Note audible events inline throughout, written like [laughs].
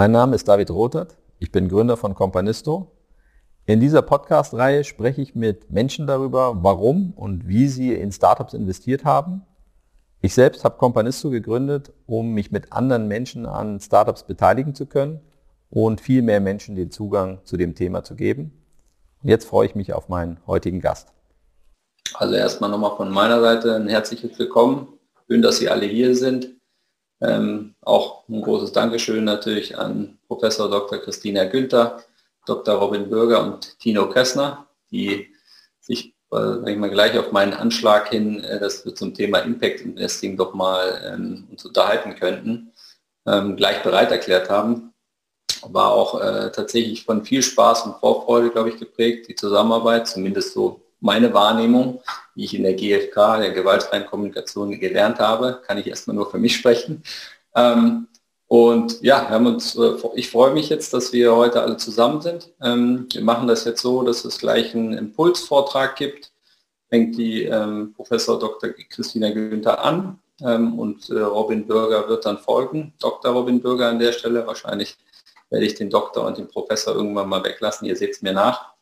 Mein Name ist David Rothert. Ich bin Gründer von Companisto. In dieser Podcast-Reihe spreche ich mit Menschen darüber, warum und wie sie in Startups investiert haben. Ich selbst habe Companisto gegründet, um mich mit anderen Menschen an Startups beteiligen zu können und viel mehr Menschen den Zugang zu dem Thema zu geben. Jetzt freue ich mich auf meinen heutigen Gast. Also erstmal nochmal von meiner Seite ein herzliches Willkommen. Schön, dass Sie alle hier sind. Ähm, auch ein großes Dankeschön natürlich an Professor Dr. Christina Günther, Dr. Robin Bürger und Tino Kessner, die sich äh, ich mal, gleich auf meinen Anschlag hin, äh, dass wir zum Thema Impact Investing doch mal ähm, uns unterhalten könnten, ähm, gleich bereit erklärt haben. War auch äh, tatsächlich von viel Spaß und Vorfreude, glaube ich, geprägt, die Zusammenarbeit, zumindest so meine Wahrnehmung, die ich in der GfK, der gewaltfreien Kommunikation, gelernt habe, kann ich erstmal nur für mich sprechen. Ähm, und ja, haben uns, äh, ich freue mich jetzt, dass wir heute alle zusammen sind. Ähm, wir machen das jetzt so, dass es gleich einen Impulsvortrag gibt. Fängt die ähm, Professor Dr. Christina Günther an ähm, und äh, Robin Bürger wird dann folgen. Dr. Robin Bürger an der Stelle. Wahrscheinlich werde ich den Doktor und den Professor irgendwann mal weglassen. Ihr seht es mir nach.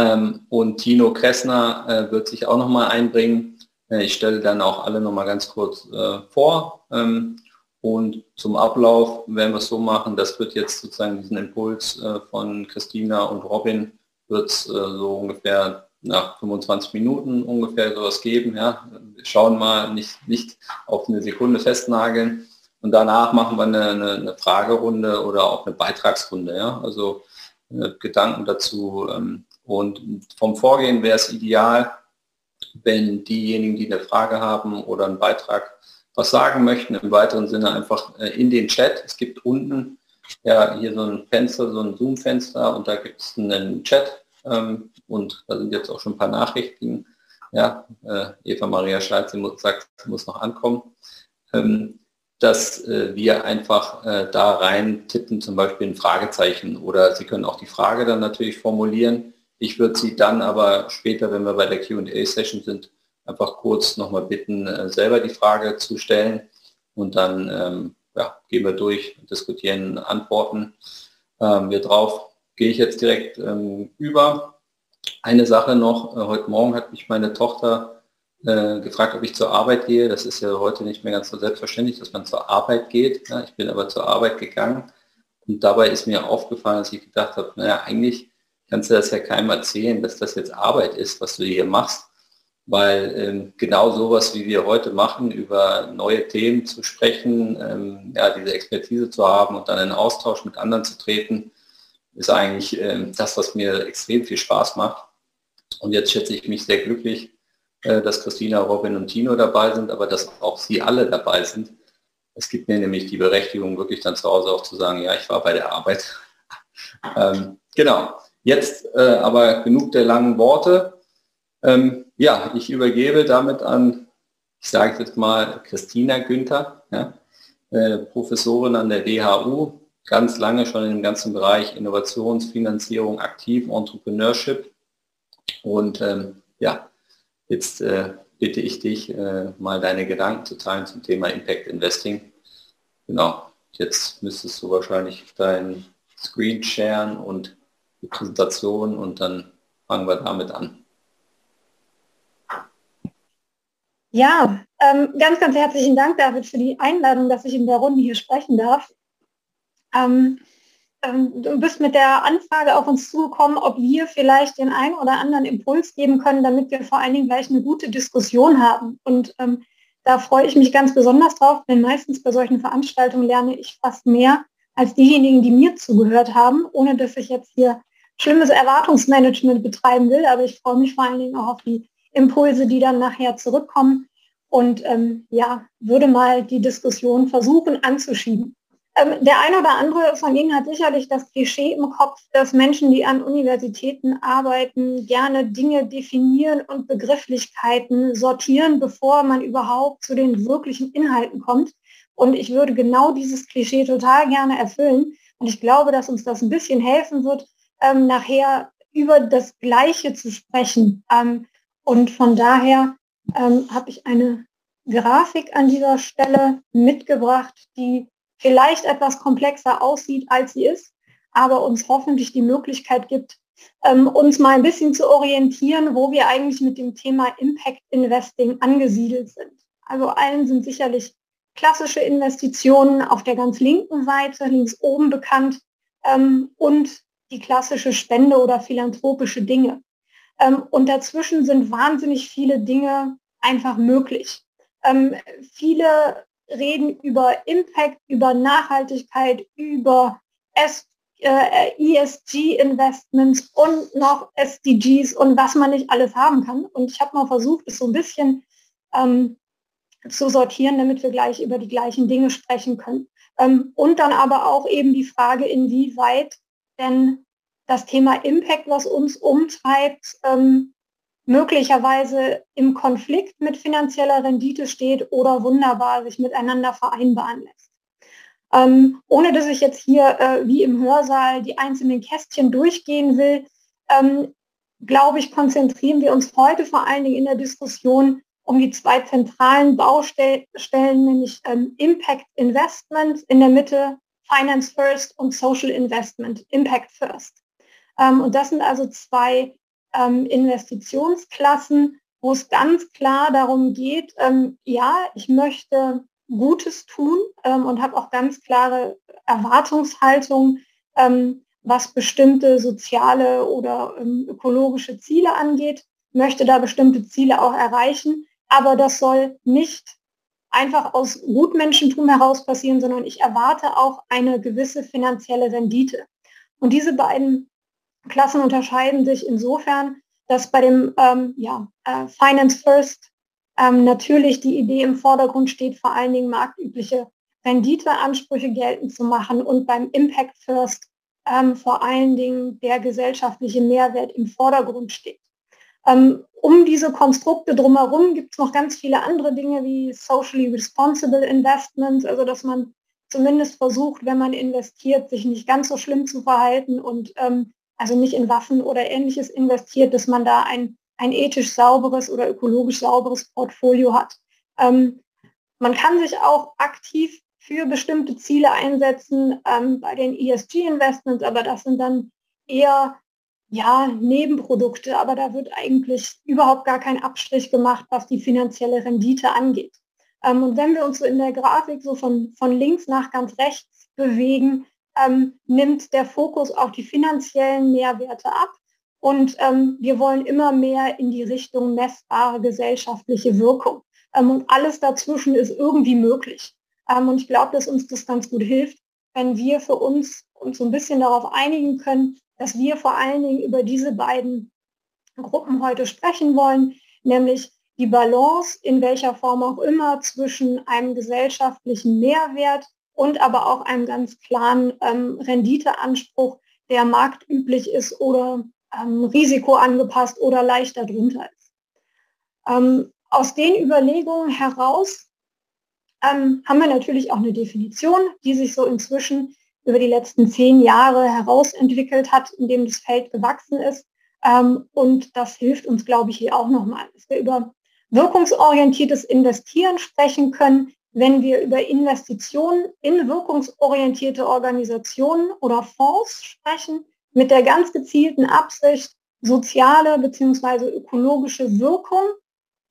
Ähm, und Tino Kressner äh, wird sich auch noch mal einbringen. Äh, ich stelle dann auch alle noch mal ganz kurz äh, vor. Ähm, und zum Ablauf werden wir es so machen, das wird jetzt sozusagen diesen Impuls äh, von Christina und Robin wird es äh, so ungefähr nach 25 Minuten ungefähr sowas geben. Ja. Wir schauen mal, nicht, nicht auf eine Sekunde festnageln. Und danach machen wir eine, eine, eine Fragerunde oder auch eine Beitragsrunde. Ja. Also äh, Gedanken dazu, ähm, und vom Vorgehen wäre es ideal, wenn diejenigen, die eine Frage haben oder einen Beitrag was sagen möchten, im weiteren Sinne einfach äh, in den Chat. Es gibt unten ja hier so ein Fenster, so ein Zoom-Fenster und da gibt es einen Chat ähm, und da sind jetzt auch schon ein paar Nachrichten. Ja, äh, Eva Maria Schleitz muss, sagt, sie muss noch ankommen. Ähm, dass äh, wir einfach äh, da rein tippen, zum Beispiel ein Fragezeichen oder Sie können auch die Frage dann natürlich formulieren ich würde Sie dann aber später, wenn wir bei der QA-Session sind, einfach kurz nochmal bitten, äh, selber die Frage zu stellen und dann ähm, ja, gehen wir durch, diskutieren Antworten. Ähm, wir drauf gehe ich jetzt direkt ähm, über. Eine Sache noch, äh, heute Morgen hat mich meine Tochter äh, gefragt, ob ich zur Arbeit gehe. Das ist ja heute nicht mehr ganz so selbstverständlich, dass man zur Arbeit geht. Ja, ich bin aber zur Arbeit gegangen und dabei ist mir aufgefallen, dass ich gedacht habe, naja, eigentlich kannst du das ja keinem erzählen, dass das jetzt Arbeit ist, was du hier machst. Weil ähm, genau sowas, wie wir heute machen, über neue Themen zu sprechen, ähm, ja, diese Expertise zu haben und dann in Austausch mit anderen zu treten, ist eigentlich ähm, das, was mir extrem viel Spaß macht. Und jetzt schätze ich mich sehr glücklich, äh, dass Christina, Robin und Tino dabei sind, aber dass auch sie alle dabei sind. Es gibt mir nämlich die Berechtigung, wirklich dann zu Hause auch zu sagen, ja, ich war bei der Arbeit. [laughs] ähm, genau. Jetzt äh, aber genug der langen Worte. Ähm, ja, ich übergebe damit an, ich sage jetzt mal, Christina Günther, ja, äh, Professorin an der DHU, ganz lange schon im ganzen Bereich Innovationsfinanzierung aktiv, Entrepreneurship. Und ähm, ja, jetzt äh, bitte ich dich, äh, mal deine Gedanken zu teilen zum Thema Impact Investing. Genau, jetzt müsstest du wahrscheinlich dein Screen sharen und die Präsentation und dann fangen wir damit an. Ja, ähm, ganz, ganz herzlichen Dank, David, für die Einladung, dass ich in der Runde hier sprechen darf. Ähm, ähm, du bist mit der Anfrage auf uns zugekommen, ob wir vielleicht den einen oder anderen Impuls geben können, damit wir vor allen Dingen gleich eine gute Diskussion haben. Und ähm, da freue ich mich ganz besonders drauf, denn meistens bei solchen Veranstaltungen lerne ich fast mehr als diejenigen, die mir zugehört haben, ohne dass ich jetzt hier schlimmes Erwartungsmanagement betreiben will, aber ich freue mich vor allen Dingen auch auf die Impulse, die dann nachher zurückkommen und ähm, ja, würde mal die Diskussion versuchen anzuschieben. Ähm, der eine oder andere von Ihnen hat sicherlich das Klischee im Kopf, dass Menschen, die an Universitäten arbeiten, gerne Dinge definieren und Begrifflichkeiten sortieren, bevor man überhaupt zu den wirklichen Inhalten kommt. Und ich würde genau dieses Klischee total gerne erfüllen. Und ich glaube, dass uns das ein bisschen helfen wird, ähm, nachher über das Gleiche zu sprechen. Ähm, und von daher ähm, habe ich eine Grafik an dieser Stelle mitgebracht, die vielleicht etwas komplexer aussieht, als sie ist, aber uns hoffentlich die Möglichkeit gibt, ähm, uns mal ein bisschen zu orientieren, wo wir eigentlich mit dem Thema Impact Investing angesiedelt sind. Also allen sind sicherlich klassische Investitionen auf der ganz linken Seite, links oben bekannt, ähm, und die klassische Spende oder philanthropische Dinge. Ähm, und dazwischen sind wahnsinnig viele Dinge einfach möglich. Ähm, viele reden über Impact, über Nachhaltigkeit, über äh, ESG-Investments und noch SDGs und was man nicht alles haben kann. Und ich habe mal versucht, es so ein bisschen ähm, zu sortieren, damit wir gleich über die gleichen Dinge sprechen können. Ähm, und dann aber auch eben die Frage, inwieweit denn das Thema Impact, was uns umtreibt, ähm, möglicherweise im Konflikt mit finanzieller Rendite steht oder wunderbar sich miteinander vereinbaren lässt. Ähm, ohne dass ich jetzt hier äh, wie im Hörsaal die einzelnen Kästchen durchgehen will, ähm, glaube ich, konzentrieren wir uns heute vor allen Dingen in der Diskussion um die zwei zentralen Baustellen, nämlich ähm, Impact Investment in der Mitte, Finance First und Social Investment, Impact First. Ähm, und das sind also zwei ähm, Investitionsklassen, wo es ganz klar darum geht, ähm, ja, ich möchte Gutes tun und habe auch ganz klare Erwartungshaltung, ähm, was bestimmte soziale oder ökologische Ziele angeht, möchte da bestimmte Ziele auch erreichen, aber das soll nicht einfach aus Gutmenschentum heraus passieren, sondern ich erwarte auch eine gewisse finanzielle Rendite. Und diese beiden Klassen unterscheiden sich insofern, dass bei dem ähm, ja, äh, Finance First ähm, natürlich die Idee im Vordergrund steht, vor allen Dingen marktübliche Renditeansprüche geltend zu machen und beim Impact First ähm, vor allen Dingen der gesellschaftliche Mehrwert im Vordergrund steht. Ähm, um diese Konstrukte drumherum gibt es noch ganz viele andere Dinge wie socially responsible investments, also dass man zumindest versucht, wenn man investiert, sich nicht ganz so schlimm zu verhalten und ähm, also nicht in Waffen oder ähnliches investiert, dass man da ein, ein ethisch sauberes oder ökologisch sauberes Portfolio hat. Ähm, man kann sich auch aktiv für bestimmte Ziele einsetzen ähm, bei den ESG-Investments, aber das sind dann eher ja, Nebenprodukte, aber da wird eigentlich überhaupt gar kein Abstrich gemacht, was die finanzielle Rendite angeht. Ähm, und wenn wir uns so in der Grafik so von, von links nach ganz rechts bewegen, ähm, nimmt der Fokus auf die finanziellen Mehrwerte ab. Und ähm, wir wollen immer mehr in die Richtung messbare gesellschaftliche Wirkung. Ähm, und alles dazwischen ist irgendwie möglich. Ähm, und ich glaube, dass uns das ganz gut hilft, wenn wir für uns uns so ein bisschen darauf einigen können, dass wir vor allen Dingen über diese beiden Gruppen heute sprechen wollen, nämlich die Balance in welcher Form auch immer zwischen einem gesellschaftlichen Mehrwert und aber auch einem ganz klaren ähm, Renditeanspruch, der marktüblich ist oder ähm, risikoangepasst oder leicht darunter ist. Ähm, aus den Überlegungen heraus ähm, haben wir natürlich auch eine Definition, die sich so inzwischen über die letzten zehn Jahre herausentwickelt hat, in dem das Feld gewachsen ist. Ähm, und das hilft uns, glaube ich, hier auch nochmal, dass wir über wirkungsorientiertes Investieren sprechen können, wenn wir über Investitionen in wirkungsorientierte Organisationen oder Fonds sprechen, mit der ganz gezielten Absicht, soziale bzw. ökologische Wirkung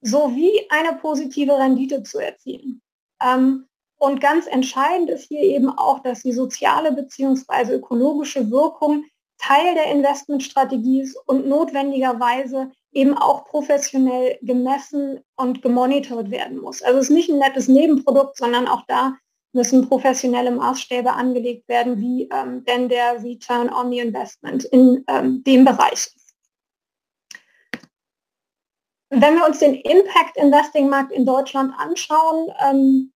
sowie eine positive Rendite zu erzielen. Ähm, und ganz entscheidend ist hier eben auch, dass die soziale bzw. ökologische Wirkung Teil der Investmentstrategie ist und notwendigerweise eben auch professionell gemessen und gemonitort werden muss. Also es ist nicht ein nettes Nebenprodukt, sondern auch da müssen professionelle Maßstäbe angelegt werden, wie ähm, denn der Return on the Investment in ähm, dem Bereich ist. Wenn wir uns den Impact Investing Markt in Deutschland anschauen, ähm,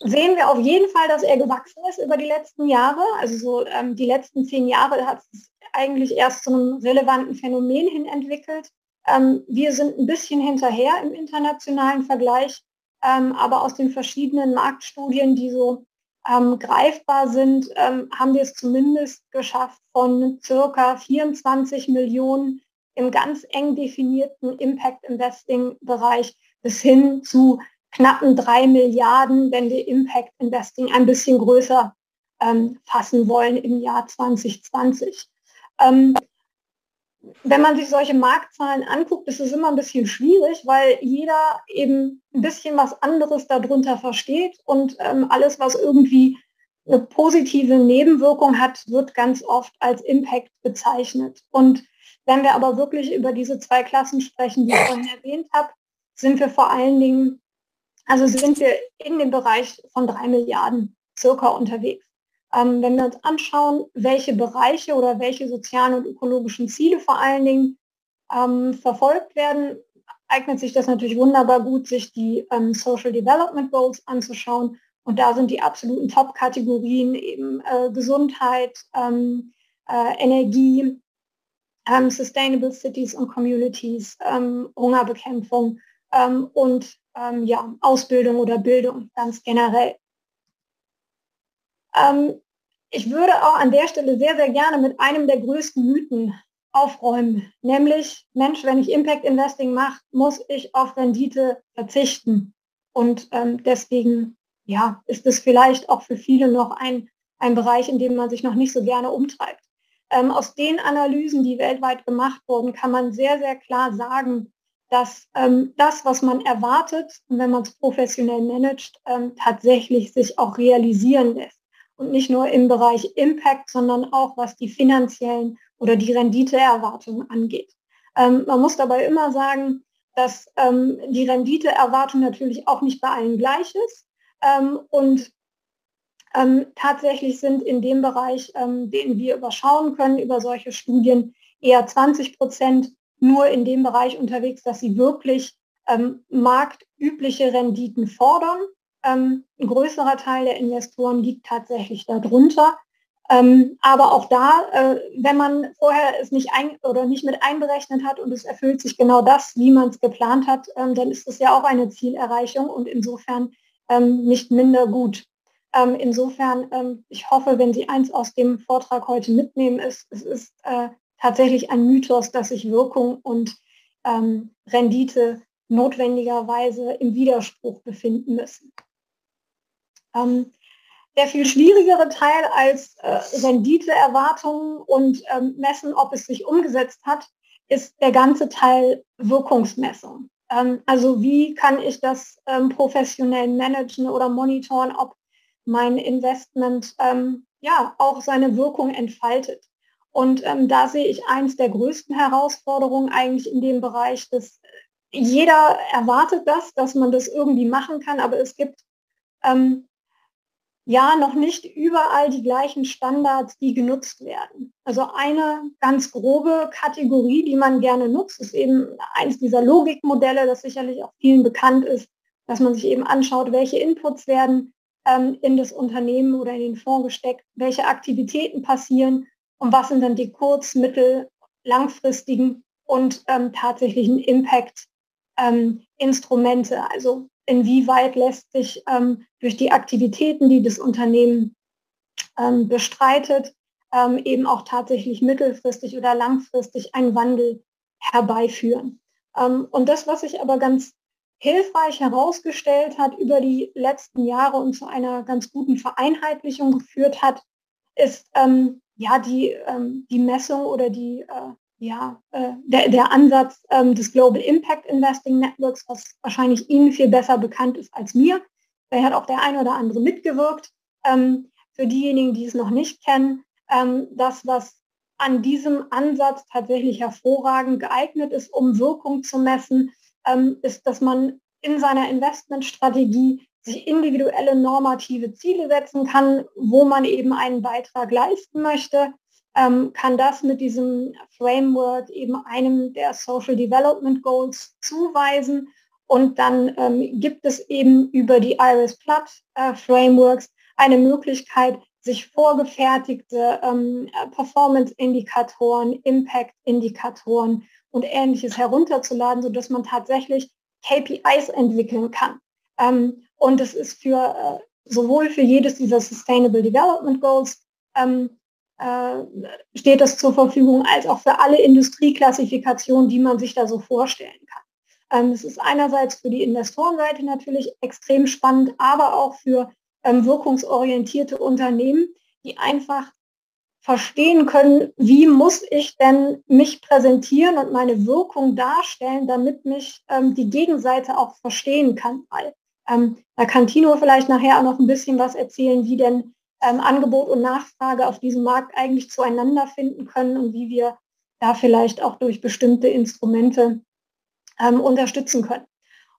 sehen wir auf jeden Fall, dass er gewachsen ist über die letzten Jahre. Also so ähm, die letzten zehn Jahre hat es eigentlich erst zu einem relevanten Phänomen hin entwickelt. Ähm, wir sind ein bisschen hinterher im internationalen Vergleich, ähm, aber aus den verschiedenen Marktstudien, die so ähm, greifbar sind, ähm, haben wir es zumindest geschafft, von circa 24 Millionen im ganz eng definierten Impact Investing Bereich bis hin zu knappen drei Milliarden, wenn wir Impact Investing ein bisschen größer ähm, fassen wollen im Jahr 2020. Ähm, wenn man sich solche Marktzahlen anguckt, ist es immer ein bisschen schwierig, weil jeder eben ein bisschen was anderes darunter versteht und ähm, alles, was irgendwie eine positive Nebenwirkung hat, wird ganz oft als Impact bezeichnet. Und wenn wir aber wirklich über diese zwei Klassen sprechen, die ich vorhin erwähnt habe, sind wir vor allen Dingen, also sind wir in dem Bereich von drei Milliarden circa unterwegs. Ähm, wenn wir uns anschauen, welche Bereiche oder welche sozialen und ökologischen Ziele vor allen Dingen ähm, verfolgt werden, eignet sich das natürlich wunderbar gut, sich die ähm, Social Development Goals anzuschauen. Und da sind die absoluten Top-Kategorien eben äh, Gesundheit, ähm, äh, Energie, ähm, Sustainable Cities und Communities, ähm, und ja, Ausbildung oder Bildung ganz generell. Ähm, ich würde auch an der Stelle sehr, sehr gerne mit einem der größten Mythen aufräumen, nämlich, Mensch, wenn ich Impact Investing mache, muss ich auf Rendite verzichten. Und ähm, deswegen ja, ist es vielleicht auch für viele noch ein, ein Bereich, in dem man sich noch nicht so gerne umtreibt. Ähm, aus den Analysen, die weltweit gemacht wurden, kann man sehr, sehr klar sagen, dass ähm, das, was man erwartet, wenn man es professionell managt, ähm, tatsächlich sich auch realisieren lässt und nicht nur im Bereich Impact, sondern auch was die finanziellen oder die Renditeerwartungen angeht. Ähm, man muss dabei immer sagen, dass ähm, die Renditeerwartung natürlich auch nicht bei allen gleich ist. Ähm, und ähm, tatsächlich sind in dem Bereich, den wir überschauen können über solche Studien, eher 20 Prozent nur in dem Bereich unterwegs, dass sie wirklich ähm, marktübliche Renditen fordern ähm, ein größerer Teil der Investoren liegt tatsächlich darunter. Ähm, aber auch da, äh, wenn man vorher es nicht ein oder nicht mit einberechnet hat und es erfüllt sich genau das, wie man es geplant hat, ähm, dann ist es ja auch eine Zielerreichung und insofern ähm, nicht minder gut. Ähm, insofern, ähm, ich hoffe, wenn Sie eins aus dem Vortrag heute mitnehmen, ist, es ist äh, tatsächlich ein Mythos, dass sich Wirkung und Rendite notwendigerweise im Widerspruch befinden müssen. Ähm, der viel schwierigere Teil als äh, Renditeerwartungen und ähm, messen, ob es sich umgesetzt hat, ist der ganze Teil Wirkungsmessung. Ähm, also wie kann ich das ähm, professionell managen oder monitoren, ob mein Investment ähm, ja auch seine Wirkung entfaltet. Und ähm, da sehe ich eins der größten Herausforderungen eigentlich in dem Bereich, dass jeder erwartet das, dass man das irgendwie machen kann, aber es gibt ähm, ja noch nicht überall die gleichen Standards, die genutzt werden. Also eine ganz grobe Kategorie, die man gerne nutzt, ist eben eines dieser Logikmodelle, das sicherlich auch vielen bekannt ist, dass man sich eben anschaut, welche Inputs werden ähm, in das Unternehmen oder in den Fonds gesteckt, welche Aktivitäten passieren und was sind dann die kurz-, mittel-, langfristigen und ähm, tatsächlichen Impact-Instrumente. Ähm, also inwieweit lässt sich ähm, durch die Aktivitäten, die das Unternehmen ähm, bestreitet, ähm, eben auch tatsächlich mittelfristig oder langfristig einen Wandel herbeiführen. Ähm, und das, was sich aber ganz hilfreich herausgestellt hat über die letzten Jahre und zu einer ganz guten Vereinheitlichung geführt hat, ist ähm, ja die, ähm, die Messung oder die äh, ja, äh, der, der Ansatz ähm, des Global Impact Investing Networks, was wahrscheinlich Ihnen viel besser bekannt ist als mir. Da hat auch der eine oder andere mitgewirkt. Ähm, für diejenigen, die es noch nicht kennen, ähm, das, was an diesem Ansatz tatsächlich hervorragend geeignet ist, um Wirkung zu messen, ähm, ist, dass man in seiner Investmentstrategie sich individuelle normative Ziele setzen kann, wo man eben einen Beitrag leisten möchte ähm, kann das mit diesem Framework eben einem der Social Development Goals zuweisen. Und dann ähm, gibt es eben über die Iris Platt äh, Frameworks eine Möglichkeit, sich vorgefertigte ähm, Performance-Indikatoren, Impact-Indikatoren und ähnliches herunterzuladen, sodass man tatsächlich KPIs entwickeln kann. Ähm, und es ist für äh, sowohl für jedes dieser Sustainable Development Goals ähm, äh, steht das zur Verfügung, als auch für alle Industrieklassifikationen, die man sich da so vorstellen kann. Ähm, es ist einerseits für die Investorenseite natürlich extrem spannend, aber auch für ähm, wirkungsorientierte Unternehmen, die einfach verstehen können, wie muss ich denn mich präsentieren und meine Wirkung darstellen, damit mich ähm, die Gegenseite auch verstehen kann. Weil, ähm, da kann Tino vielleicht nachher auch noch ein bisschen was erzählen, wie denn ähm, Angebot und Nachfrage auf diesem Markt eigentlich zueinander finden können und wie wir da vielleicht auch durch bestimmte Instrumente ähm, unterstützen können.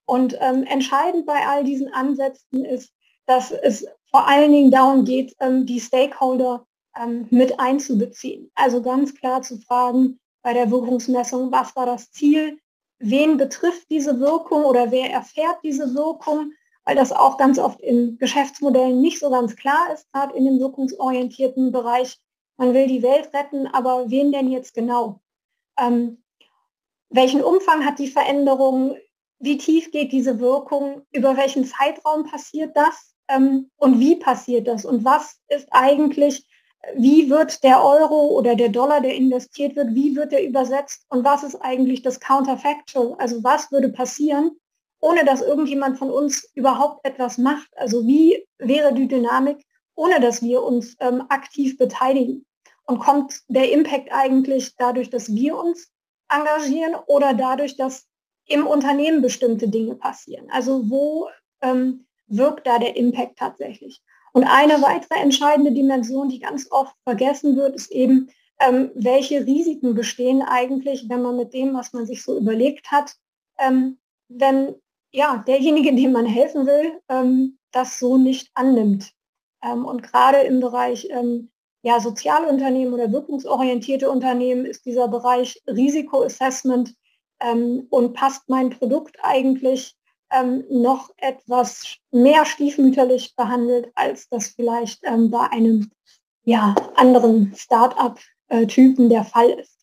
Und ähm, entscheidend bei all diesen Ansätzen ist, dass es vor allen Dingen darum geht, ähm, die Stakeholder ähm, mit einzubeziehen. Also ganz klar zu fragen bei der Wirkungsmessung, was war das Ziel, wen betrifft diese Wirkung oder wer erfährt diese Wirkung, weil das auch ganz oft in Geschäftsmodellen nicht so ganz klar ist, gerade in dem wirkungsorientierten Bereich. Man will die Welt retten, aber wen denn jetzt genau? Ähm, welchen Umfang hat die Veränderung? Wie tief geht diese Wirkung? Über welchen Zeitraum passiert das? Ähm, und wie passiert das? Und was ist eigentlich, wie wird der Euro oder der Dollar, der investiert wird, wie wird der übersetzt? Und was ist eigentlich das Counterfactual? Also was würde passieren, ohne dass irgendjemand von uns überhaupt etwas macht? Also wie wäre die Dynamik, ohne dass wir uns ähm, aktiv beteiligen? Und kommt der Impact eigentlich dadurch, dass wir uns engagieren oder dadurch, dass im Unternehmen bestimmte Dinge passieren? Also wo ähm, wirkt da der Impact tatsächlich? Und eine weitere entscheidende Dimension, die ganz oft vergessen wird, ist eben, ähm, welche Risiken bestehen eigentlich, wenn man mit dem, was man sich so überlegt hat, ähm, wenn ja, derjenige, dem man helfen will, ähm, das so nicht annimmt. Ähm, und gerade im Bereich ähm, ja, Sozialunternehmen oder wirkungsorientierte Unternehmen ist dieser Bereich Risikoassessment ähm, und passt mein Produkt eigentlich ähm, noch etwas mehr stiefmütterlich behandelt, als das vielleicht bei einem ja, anderen Start-up-Typen der Fall ist.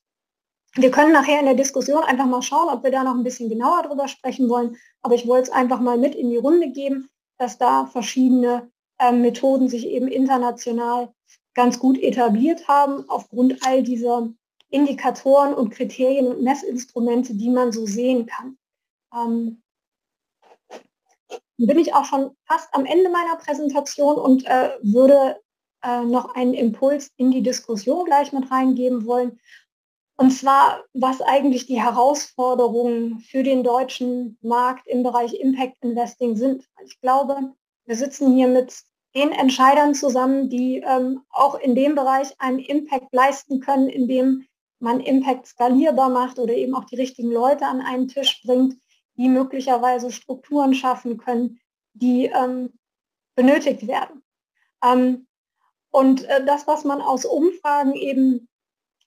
Wir können nachher in der Diskussion einfach mal schauen, ob wir da noch ein bisschen genauer drüber sprechen wollen. Aber ich wollte es einfach mal mit in die Runde geben, dass da verschiedene äh, Methoden sich eben international ganz gut etabliert haben, aufgrund all dieser Indikatoren und Kriterien und Messinstrumente, die man so sehen kann. Ähm, bin ich auch schon fast am Ende meiner Präsentation und äh, würde äh, noch einen Impuls in die Diskussion gleich mit reingeben wollen. Und zwar, was eigentlich die Herausforderungen für den deutschen Markt im Bereich Impact Investing sind. Ich glaube, wir sitzen hier mit den Entscheidern zusammen, die ähm, auch in dem Bereich einen Impact leisten können, indem man Impact skalierbar macht oder eben auch die richtigen Leute an einen Tisch bringt, die möglicherweise Strukturen schaffen können, die ähm, benötigt werden. Ähm, und äh, das, was man aus Umfragen eben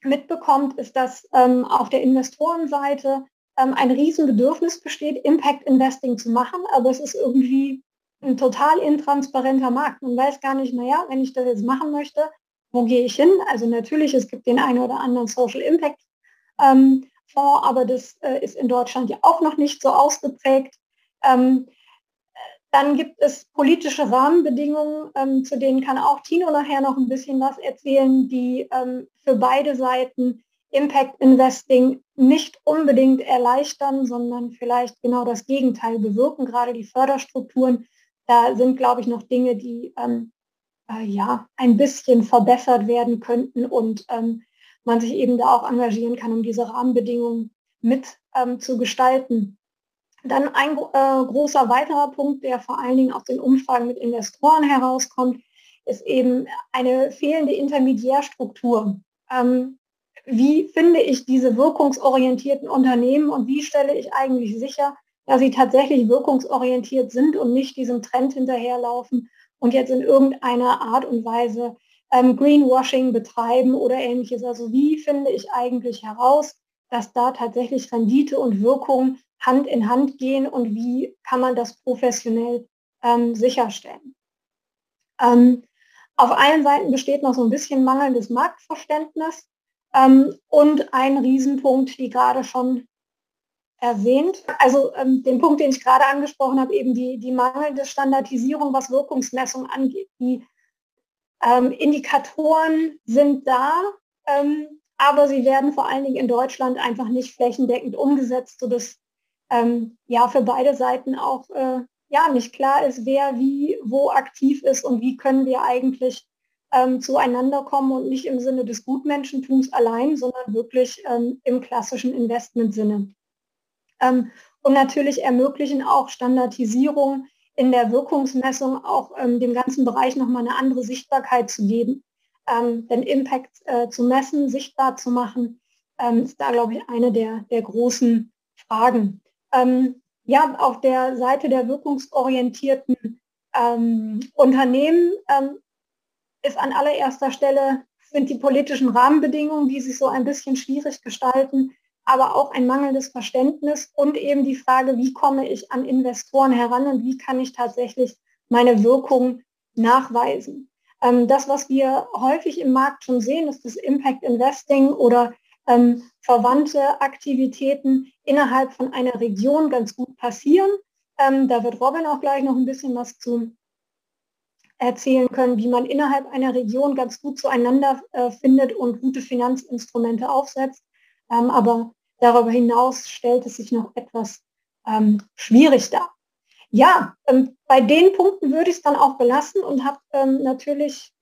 mitbekommt, ist, dass ähm, auf der Investorenseite ähm, ein Riesenbedürfnis besteht, Impact Investing zu machen, aber es ist irgendwie ein total intransparenter Markt. Man weiß gar nicht, naja, wenn ich das jetzt machen möchte, wo gehe ich hin? Also natürlich, es gibt den einen oder anderen Social Impact ähm, Fonds, aber das äh, ist in Deutschland ja auch noch nicht so ausgeprägt. Ähm, dann gibt es politische Rahmenbedingungen, ähm, zu denen kann auch Tino nachher noch ein bisschen was erzählen, die ähm, für beide Seiten Impact Investing nicht unbedingt erleichtern, sondern vielleicht genau das Gegenteil bewirken. Gerade die Förderstrukturen, da sind, glaube ich, noch Dinge, die ähm, äh, ja ein bisschen verbessert werden könnten und ähm, man sich eben da auch engagieren kann, um diese Rahmenbedingungen mit ähm, zu gestalten. Dann ein äh, großer weiterer Punkt, der vor allen Dingen aus den Umfragen mit Investoren herauskommt, ist eben eine fehlende Intermediärstruktur. Ähm, wie finde ich diese wirkungsorientierten Unternehmen und wie stelle ich eigentlich sicher, dass sie tatsächlich wirkungsorientiert sind und nicht diesem Trend hinterherlaufen und jetzt in irgendeiner Art und Weise ähm, Greenwashing betreiben oder ähnliches. Also wie finde ich eigentlich heraus, dass da tatsächlich Rendite und Wirkung Hand in Hand gehen und wie kann man das professionell ähm, sicherstellen. Ähm, auf allen Seiten besteht noch so ein bisschen mangelndes Marktverständnis ähm, und ein Riesenpunkt, die gerade schon erwähnt. Also ähm, den Punkt, den ich gerade angesprochen habe, eben die, die mangelnde Standardisierung, was Wirkungsmessung angeht. Die ähm, Indikatoren sind da, ähm, aber sie werden vor allen Dingen in Deutschland einfach nicht flächendeckend umgesetzt, sodass ähm, ja für beide Seiten auch äh, ja nicht klar ist, wer wie wo aktiv ist und wie können wir eigentlich ähm, zueinander kommen und nicht im Sinne des Gutmenschentums allein, sondern wirklich ähm, im klassischen Investmentsinne. Ähm, und natürlich ermöglichen auch Standardisierung in der Wirkungsmessung auch ähm, dem ganzen Bereich nochmal eine andere Sichtbarkeit zu geben. Ähm, denn Impact äh, zu messen, sichtbar zu machen, ähm, ist da, glaube ich, eine der, der großen Fragen. Ähm, ja, auf der Seite der wirkungsorientierten ähm, Unternehmen ähm, ist an allererster Stelle sind die politischen Rahmenbedingungen, die sich so ein bisschen schwierig gestalten, aber auch ein mangelndes Verständnis und eben die Frage, wie komme ich an Investoren heran und wie kann ich tatsächlich meine Wirkung nachweisen. Ähm, das, was wir häufig im Markt schon sehen, ist das Impact Investing oder ähm, verwandte Aktivitäten innerhalb von einer Region ganz gut passieren. Ähm, da wird Robin auch gleich noch ein bisschen was zu erzählen können, wie man innerhalb einer Region ganz gut zueinander äh, findet und gute Finanzinstrumente aufsetzt. Ähm, aber darüber hinaus stellt es sich noch etwas ähm, schwierig dar. Ja, ähm, bei den Punkten würde ich es dann auch belassen und habe ähm, natürlich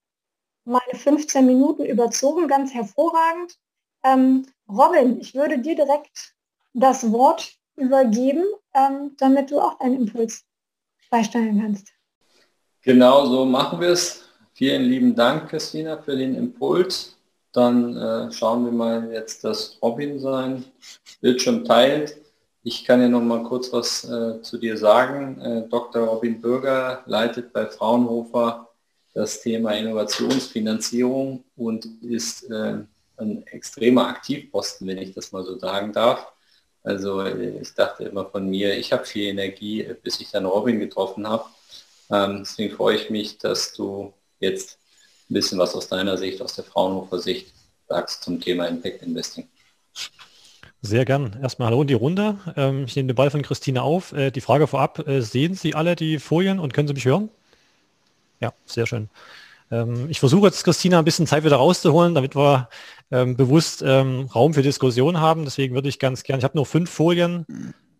meine 15 Minuten überzogen, ganz hervorragend. Ähm, Robin, ich würde dir direkt das Wort übergeben, ähm, damit du auch deinen Impuls beisteuern kannst. Genau so machen wir es. Vielen lieben Dank, Christina, für den Impuls. Dann äh, schauen wir mal jetzt, dass Robin sein Bildschirm teilt. Ich kann ja noch mal kurz was äh, zu dir sagen. Äh, Dr. Robin Bürger leitet bei Fraunhofer das Thema Innovationsfinanzierung und ist äh, ein extremer Aktivposten, wenn ich das mal so sagen darf. Also äh, ich dachte immer von mir, ich habe viel Energie, äh, bis ich dann Robin getroffen habe. Ähm, deswegen freue ich mich, dass du jetzt ein bisschen was aus deiner Sicht, aus der Fraunhofer Sicht sagst zum Thema Impact Investing. Sehr gern. Erstmal Hallo in die Runde. Ähm, ich nehme den Ball von Christine auf. Äh, die Frage vorab, äh, sehen Sie alle die Folien und können Sie mich hören? Ja, sehr schön. Ähm, ich versuche jetzt Christina ein bisschen Zeit wieder rauszuholen, damit wir ähm, bewusst ähm, Raum für Diskussion haben. Deswegen würde ich ganz gerne, ich habe nur fünf Folien,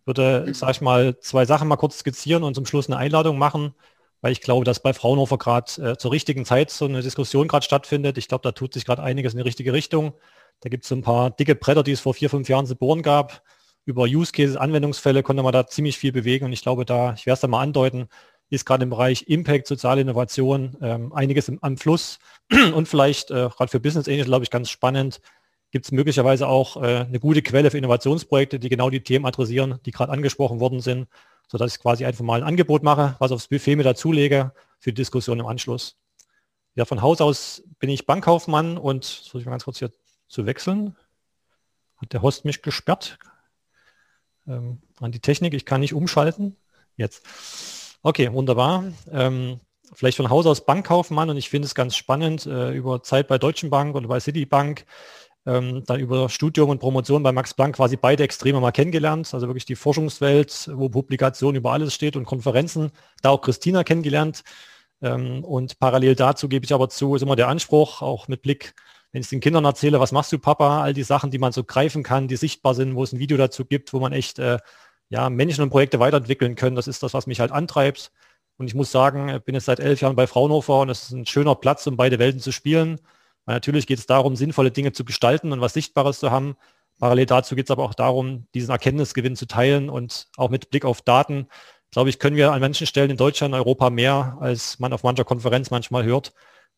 würde, sage ich mal, zwei Sachen mal kurz skizzieren und zum Schluss eine Einladung machen weil ich glaube, dass bei Fraunhofer gerade äh, zur richtigen Zeit so eine Diskussion gerade stattfindet. Ich glaube, da tut sich gerade einiges in die richtige Richtung. Da gibt es so ein paar dicke Bretter, die es vor vier, fünf Jahren zu bohren gab. Über Use Cases, Anwendungsfälle konnte man da ziemlich viel bewegen und ich glaube, da, ich werde es da mal andeuten, ist gerade im Bereich Impact, soziale Innovation ähm, einiges im, am Fluss [clears throat] und vielleicht äh, gerade für Business Angels, glaube ich, ganz spannend, gibt es möglicherweise auch äh, eine gute Quelle für Innovationsprojekte, die genau die Themen adressieren, die gerade angesprochen worden sind sodass ich quasi einfach mal ein Angebot mache, was aufs Buffet mit dazulege für die Diskussion im Anschluss. Ja, von Haus aus bin ich Bankkaufmann und soll ich mal ganz kurz hier zu wechseln. Hat der Host mich gesperrt? Ähm, an die Technik, ich kann nicht umschalten. Jetzt. Okay, wunderbar. Ähm, vielleicht von Haus aus Bankkaufmann und ich finde es ganz spannend, äh, über Zeit bei Deutschen Bank und bei Citibank ähm, dann über Studium und Promotion bei Max Planck quasi beide Extreme mal kennengelernt. Also wirklich die Forschungswelt, wo Publikation über alles steht und Konferenzen. Da auch Christina kennengelernt. Ähm, und parallel dazu gebe ich aber zu, ist immer der Anspruch, auch mit Blick, wenn ich den Kindern erzähle, was machst du Papa, all die Sachen, die man so greifen kann, die sichtbar sind, wo es ein Video dazu gibt, wo man echt äh, ja, Menschen und Projekte weiterentwickeln können. Das ist das, was mich halt antreibt. Und ich muss sagen, ich bin jetzt seit elf Jahren bei Fraunhofer und es ist ein schöner Platz, um beide Welten zu spielen. Weil natürlich geht es darum, sinnvolle Dinge zu gestalten und was Sichtbares zu haben. Parallel dazu geht es aber auch darum, diesen Erkenntnisgewinn zu teilen und auch mit Blick auf Daten, glaube ich, können wir an manchen Stellen in Deutschland, Europa mehr, als man auf mancher Konferenz manchmal hört.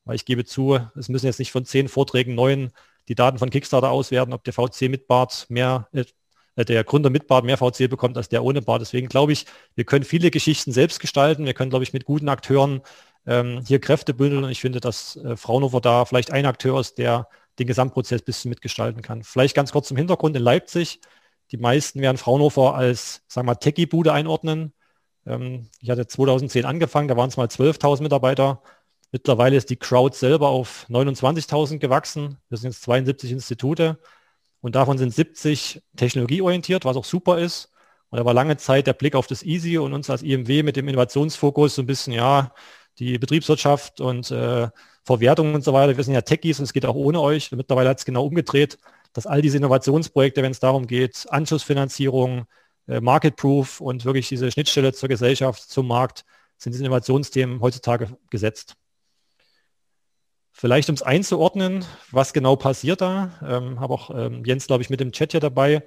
Weil ich gebe zu, es müssen jetzt nicht von zehn Vorträgen neun die Daten von Kickstarter auswerten, ob der VC mit Bart mehr, äh, der Gründer mit Bart mehr VC bekommt als der ohne Bart. Deswegen glaube ich, wir können viele Geschichten selbst gestalten. Wir können, glaube ich, mit guten Akteuren ähm, hier Kräfte bündeln. Und ich finde, dass äh, Fraunhofer da vielleicht ein Akteur ist, der den Gesamtprozess ein bisschen mitgestalten kann. Vielleicht ganz kurz zum Hintergrund in Leipzig. Die meisten werden Fraunhofer als, sagen wir mal, Techie-Bude einordnen. Ähm, ich hatte 2010 angefangen, da waren es mal 12.000 Mitarbeiter. Mittlerweile ist die Crowd selber auf 29.000 gewachsen. Das sind jetzt 72 Institute und davon sind 70 technologieorientiert, was auch super ist. Und da war lange Zeit der Blick auf das Easy und uns als IMW mit dem Innovationsfokus so ein bisschen, ja, die Betriebswirtschaft und äh, Verwertung und so weiter. Wir sind ja Techies und es geht auch ohne euch. Mittlerweile hat es genau umgedreht, dass all diese Innovationsprojekte, wenn es darum geht, Anschlussfinanzierung, äh, Market Proof und wirklich diese Schnittstelle zur Gesellschaft, zum Markt, sind diese Innovationsthemen heutzutage gesetzt. Vielleicht um es einzuordnen, was genau passiert da, ähm, habe auch ähm, Jens, glaube ich, mit dem Chat hier dabei.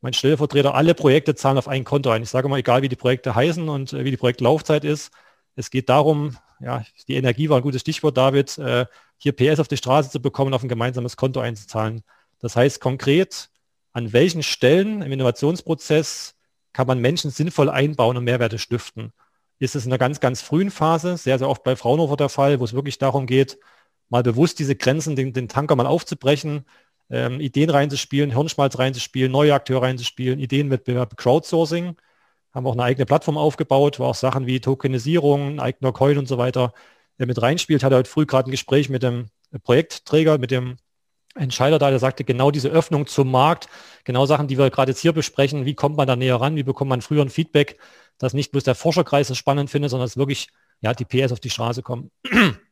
Mein Stellvertreter, alle Projekte zahlen auf ein Konto ein. Ich sage mal, egal wie die Projekte heißen und äh, wie die Projektlaufzeit ist, es geht darum, ja, die Energie war ein gutes Stichwort, David, äh, hier PS auf die Straße zu bekommen, auf ein gemeinsames Konto einzuzahlen. Das heißt konkret, an welchen Stellen im Innovationsprozess kann man Menschen sinnvoll einbauen und Mehrwerte stiften. Ist es in einer ganz, ganz frühen Phase, sehr, sehr oft bei Fraunhofer der Fall, wo es wirklich darum geht, mal bewusst diese Grenzen, den, den Tanker mal aufzubrechen, ähm, Ideen reinzuspielen, Hirnschmalz reinzuspielen, neue Akteure reinzuspielen, Ideenwettbewerb, Crowdsourcing. Haben auch eine eigene Plattform aufgebaut, wo auch Sachen wie Tokenisierung, eigener Coin und so weiter äh, mit reinspielt. Hatte heute früh gerade ein Gespräch mit dem Projektträger, mit dem Entscheider da, der sagte, genau diese Öffnung zum Markt, genau Sachen, die wir gerade jetzt hier besprechen, wie kommt man da näher ran, wie bekommt man früher ein Feedback, dass nicht bloß der Forscherkreis es spannend findet, sondern dass wirklich ja, die PS auf die Straße kommen. [clears throat]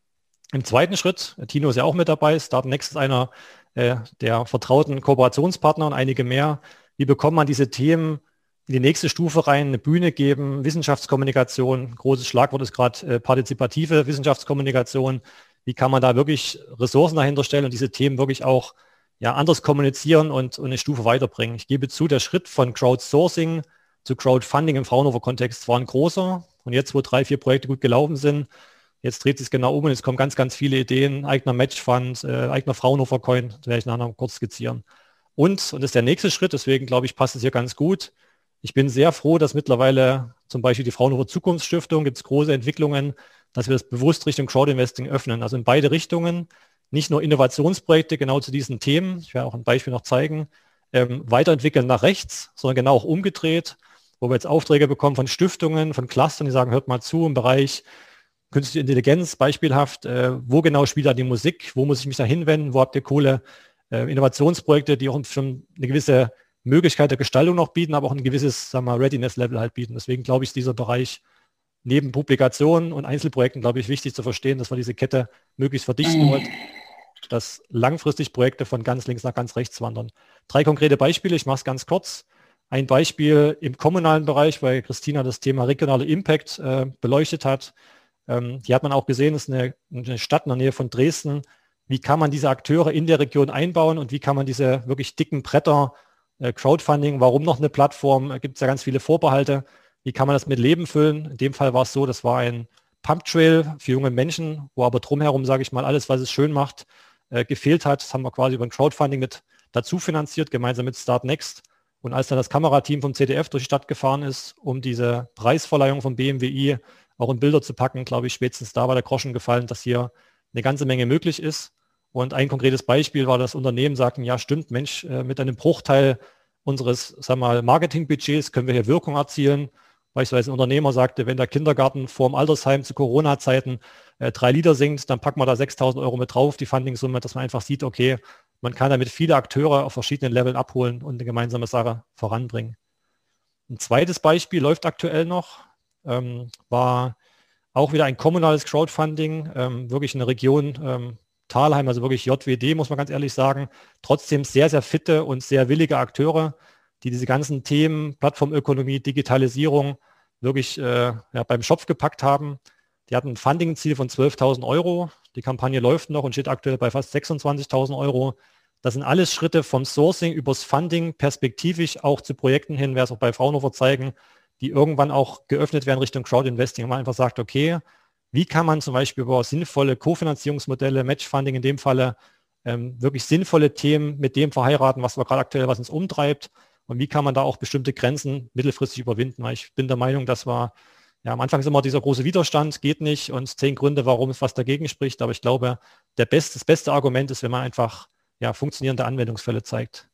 Im zweiten Schritt, Tino ist ja auch mit dabei, Startnext ist einer äh, der vertrauten Kooperationspartner und einige mehr. Wie bekommt man diese Themen in die nächste Stufe rein, eine Bühne geben, Wissenschaftskommunikation, großes Schlagwort ist gerade äh, partizipative Wissenschaftskommunikation. Wie kann man da wirklich Ressourcen dahinter stellen und diese Themen wirklich auch ja, anders kommunizieren und, und eine Stufe weiterbringen? Ich gebe zu, der Schritt von Crowdsourcing zu Crowdfunding im Fraunhofer-Kontext war ein großer. Und jetzt, wo drei, vier Projekte gut gelaufen sind, Jetzt dreht sich genau um und es kommen ganz, ganz viele Ideen, eigener Matchfund, äh, eigener Fraunhofer Coin, das werde ich nachher kurz skizzieren. Und, und das ist der nächste Schritt, deswegen glaube ich, passt es hier ganz gut. Ich bin sehr froh, dass mittlerweile zum Beispiel die Fraunhofer Zukunftsstiftung gibt es große Entwicklungen, dass wir das bewusst Richtung Crowdinvesting öffnen. Also in beide Richtungen, nicht nur Innovationsprojekte genau zu diesen Themen, ich werde auch ein Beispiel noch zeigen, ähm, weiterentwickeln nach rechts, sondern genau auch umgedreht, wo wir jetzt Aufträge bekommen von Stiftungen, von Clustern, die sagen, hört mal zu im Bereich Künstliche Intelligenz beispielhaft, äh, wo genau spielt da die Musik, wo muss ich mich da hinwenden, wo habt ihr coole äh, Innovationsprojekte, die auch schon eine gewisse Möglichkeit der Gestaltung noch bieten, aber auch ein gewisses Readiness-Level halt bieten. Deswegen glaube ich, ist dieser Bereich neben Publikationen und Einzelprojekten, glaube ich, wichtig zu verstehen, dass wir diese Kette möglichst verdichten wollen, dass langfristig Projekte von ganz links nach ganz rechts wandern. Drei konkrete Beispiele, ich mache es ganz kurz. Ein Beispiel im kommunalen Bereich, weil Christina das Thema regionale Impact äh, beleuchtet hat. Ähm, hier hat man auch gesehen, es ist eine, eine Stadt in der Nähe von Dresden. Wie kann man diese Akteure in der Region einbauen und wie kann man diese wirklich dicken Bretter, äh, Crowdfunding, warum noch eine Plattform, äh, gibt es ja ganz viele Vorbehalte. Wie kann man das mit Leben füllen? In dem Fall war es so, das war ein Pumptrail für junge Menschen, wo aber drumherum, sage ich mal, alles, was es schön macht, äh, gefehlt hat. Das haben wir quasi über ein Crowdfunding mit dazu finanziert, gemeinsam mit Start Next. Und als dann das Kamerateam vom CDF durch die Stadt gefahren ist, um diese Preisverleihung vom BMWI auch in Bilder zu packen, glaube ich, spätestens da war der Groschen gefallen, dass hier eine ganze Menge möglich ist. Und ein konkretes Beispiel war, das Unternehmen sagten, ja stimmt, Mensch, äh, mit einem Bruchteil unseres sag mal, Marketingbudgets können wir hier Wirkung erzielen. Beispielsweise ein Unternehmer sagte, wenn der Kindergarten vor dem Altersheim zu Corona-Zeiten äh, drei Lieder singt, dann packen wir da 6.000 Euro mit drauf, die Funding-Summe, dass man einfach sieht, okay, man kann damit viele Akteure auf verschiedenen Leveln abholen und eine gemeinsame Sache voranbringen. Ein zweites Beispiel läuft aktuell noch, ähm, war auch wieder ein kommunales Crowdfunding, ähm, wirklich in der Region ähm, Talheim, also wirklich JWD, muss man ganz ehrlich sagen. Trotzdem sehr, sehr fitte und sehr willige Akteure, die diese ganzen Themen, Plattformökonomie, Digitalisierung wirklich äh, ja, beim Schopf gepackt haben. Die hatten ein Funding-Ziel von 12.000 Euro. Die Kampagne läuft noch und steht aktuell bei fast 26.000 Euro. Das sind alles Schritte vom Sourcing übers Funding perspektivisch auch zu Projekten hin, wer es auch bei Fraunhofer zeigen, die irgendwann auch geöffnet werden Richtung Crowdinvesting, wo man einfach sagt, okay, wie kann man zum Beispiel über sinnvolle Kofinanzierungsmodelle, Matchfunding in dem Falle, ähm, wirklich sinnvolle Themen mit dem verheiraten, was wir gerade aktuell was uns umtreibt und wie kann man da auch bestimmte Grenzen mittelfristig überwinden. Weil ich bin der Meinung, dass wir, ja, am Anfang ist immer dieser große Widerstand, geht nicht und zehn Gründe, warum es was dagegen spricht, aber ich glaube, der beste, das beste Argument ist, wenn man einfach ja, funktionierende Anwendungsfälle zeigt.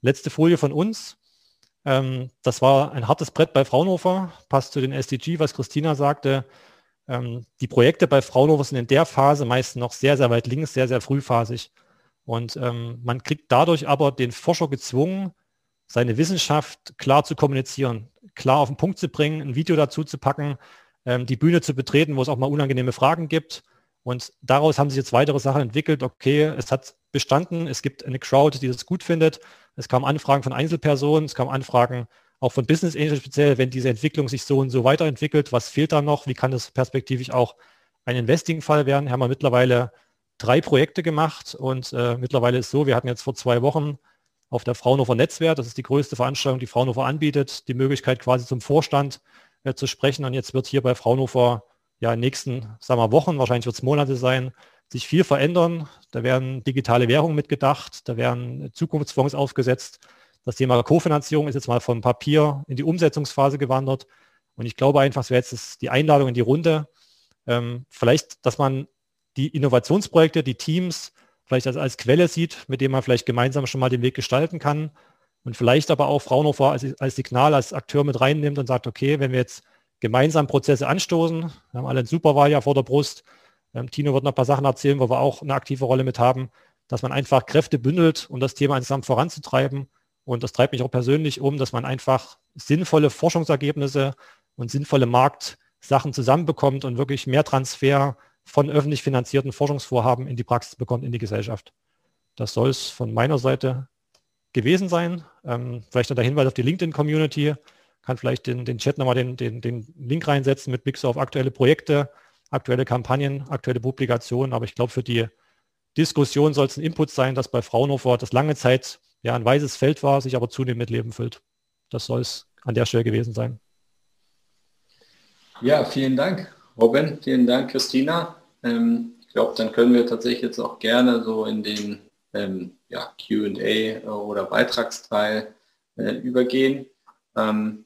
Letzte Folie von uns. Ähm, das war ein hartes Brett bei Fraunhofer, passt zu den SDG, was Christina sagte. Ähm, die Projekte bei Fraunhofer sind in der Phase meist noch sehr, sehr weit links, sehr, sehr frühphasig. Und ähm, man kriegt dadurch aber den Forscher gezwungen, seine Wissenschaft klar zu kommunizieren, klar auf den Punkt zu bringen, ein Video dazu zu packen, ähm, die Bühne zu betreten, wo es auch mal unangenehme Fragen gibt. Und daraus haben sich jetzt weitere Sachen entwickelt. Okay, es hat bestanden, es gibt eine Crowd, die das gut findet, es kamen Anfragen von Einzelpersonen, es kamen Anfragen auch von Business Angel speziell, wenn diese Entwicklung sich so und so weiterentwickelt, was fehlt da noch, wie kann das perspektivisch auch ein Investing-Fall werden? Haben wir mittlerweile drei Projekte gemacht und äh, mittlerweile ist so, wir hatten jetzt vor zwei Wochen auf der Fraunhofer Netzwerk, das ist die größte Veranstaltung, die Fraunhofer anbietet, die Möglichkeit quasi zum Vorstand äh, zu sprechen und jetzt wird hier bei Fraunhofer ja in nächsten sagen wir, Wochen, wahrscheinlich wird es Monate sein, sich viel verändern. Da werden digitale Währungen mitgedacht, da werden Zukunftsfonds aufgesetzt. Das Thema Kofinanzierung ist jetzt mal vom Papier in die Umsetzungsphase gewandert. Und ich glaube einfach, es wäre jetzt die Einladung in die Runde. Ähm, vielleicht, dass man die Innovationsprojekte, die Teams vielleicht als, als Quelle sieht, mit denen man vielleicht gemeinsam schon mal den Weg gestalten kann. Und vielleicht aber auch Fraunhofer als, als Signal, als Akteur mit reinnimmt und sagt, okay, wenn wir jetzt gemeinsam Prozesse anstoßen, wir haben alle ein Superwahljahr vor der Brust, ähm, Tino wird noch ein paar Sachen erzählen, wo wir auch eine aktive Rolle mit haben, dass man einfach Kräfte bündelt, um das Thema insgesamt voranzutreiben. Und das treibt mich auch persönlich um, dass man einfach sinnvolle Forschungsergebnisse und sinnvolle Marktsachen zusammenbekommt und wirklich mehr Transfer von öffentlich finanzierten Forschungsvorhaben in die Praxis bekommt, in die Gesellschaft. Das soll es von meiner Seite gewesen sein. Ähm, vielleicht noch der Hinweis auf die LinkedIn-Community. Kann vielleicht den, den Chat nochmal den, den, den Link reinsetzen mit Blick auf aktuelle Projekte, aktuelle Kampagnen, aktuelle Publikationen. Aber ich glaube, für die Diskussion soll es ein Input sein, dass bei Fraunhofer das lange Zeit ja ein weißes Feld war, sich aber zunehmend mit Leben füllt. Das soll es an der Stelle gewesen sein. Ja, vielen Dank, Robin. Vielen Dank, Christina. Ähm, ich glaube, dann können wir tatsächlich jetzt auch gerne so in den ähm, ja, QA oder Beitragsteil äh, übergehen. Ähm,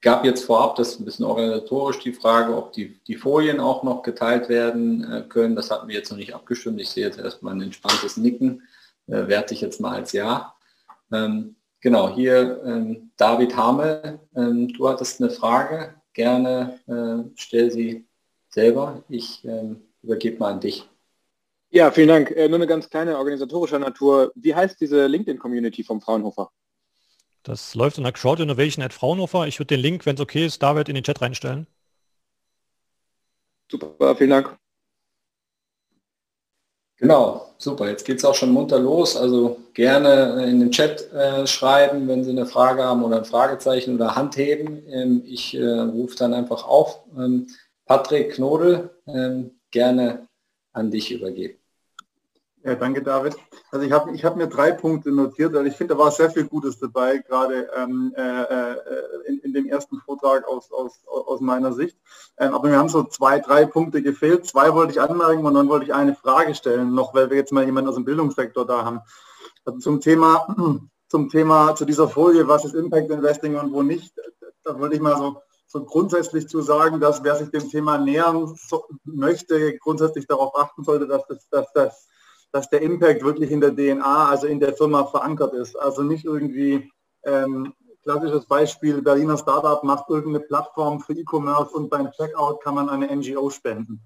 gab jetzt vorab, das ist ein bisschen organisatorisch die Frage, ob die, die Folien auch noch geteilt werden äh, können. Das hatten wir jetzt noch nicht abgestimmt. Ich sehe jetzt erstmal ein entspanntes Nicken. Äh, werte ich jetzt mal als Ja. Ähm, genau, hier ähm, David Hamel, ähm, du hattest eine Frage. Gerne äh, stell sie selber. Ich ähm, übergebe mal an dich. Ja, vielen Dank. Äh, nur eine ganz kleine organisatorische Natur. Wie heißt diese LinkedIn-Community vom Fraunhofer? Das läuft in der Crowd Innovation at Fraunhofer. Ich würde den Link, wenn es okay ist, David in den Chat reinstellen. Super, vielen Dank. Genau, super. Jetzt geht es auch schon munter los. Also gerne in den Chat äh, schreiben, wenn Sie eine Frage haben oder ein Fragezeichen oder Hand heben. Ähm, ich äh, rufe dann einfach auf. Ähm, Patrick Knodel, ähm, gerne an dich übergeben. Ja, danke David. Also ich habe ich hab mir drei Punkte notiert, weil ich finde, da war sehr viel Gutes dabei, gerade ähm, äh, äh, in, in, dem ersten Vortrag aus, aus, aus meiner Sicht. Ähm, aber mir haben so zwei, drei Punkte gefehlt. Zwei wollte ich anmerken und dann wollte ich eine Frage stellen, noch weil wir jetzt mal jemanden aus dem Bildungssektor da haben. Also zum Thema, [clears throat] zum Thema, zu dieser Folie, was ist Impact Investing und wo nicht, da wollte ich mal so so grundsätzlich zu sagen, dass wer sich dem Thema nähern so, möchte, grundsätzlich darauf achten sollte, dass das, dass das dass der Impact wirklich in der DNA, also in der Firma verankert ist. Also nicht irgendwie ähm, klassisches Beispiel, Berliner Startup macht irgendeine Plattform für E-Commerce und beim Checkout kann man eine NGO spenden.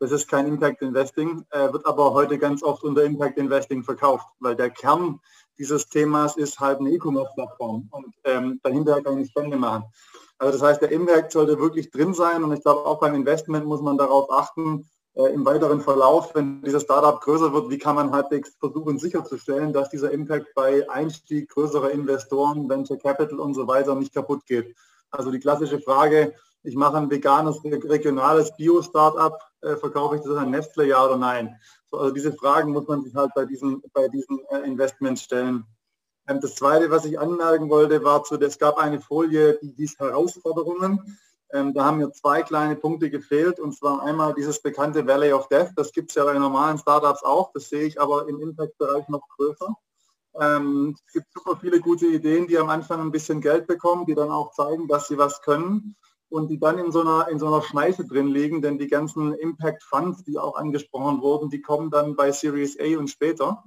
Das ist kein Impact Investing, äh, wird aber heute ganz oft unter Impact Investing verkauft, weil der Kern dieses Themas ist halt eine E-Commerce-Plattform und ähm, dahinter kann ich Spende machen. Also das heißt, der Impact sollte wirklich drin sein und ich glaube auch beim Investment muss man darauf achten, äh, im weiteren Verlauf, wenn dieses Startup größer wird, wie kann man halbwegs versuchen sicherzustellen, dass dieser Impact bei Einstieg größerer Investoren, Venture Capital und so weiter nicht kaputt geht. Also die klassische Frage, ich mache ein veganes, regionales Bio-Startup, äh, verkaufe ich das an Nestle, ja oder nein? So, also diese Fragen muss man sich halt bei diesen, bei diesen äh, Investments stellen. Ähm, das Zweite, was ich anmerken wollte, war zu, es gab eine Folie, die hieß Herausforderungen. Ähm, da haben mir zwei kleine Punkte gefehlt und zwar einmal dieses bekannte Valley of Death. Das gibt es ja bei normalen Startups auch. Das sehe ich aber im Impact-Bereich noch größer. Ähm, es gibt super viele gute Ideen, die am Anfang ein bisschen Geld bekommen, die dann auch zeigen, dass sie was können und die dann in so einer, in so einer Schneise drin liegen, denn die ganzen Impact Funds, die auch angesprochen wurden, die kommen dann bei Series A und später.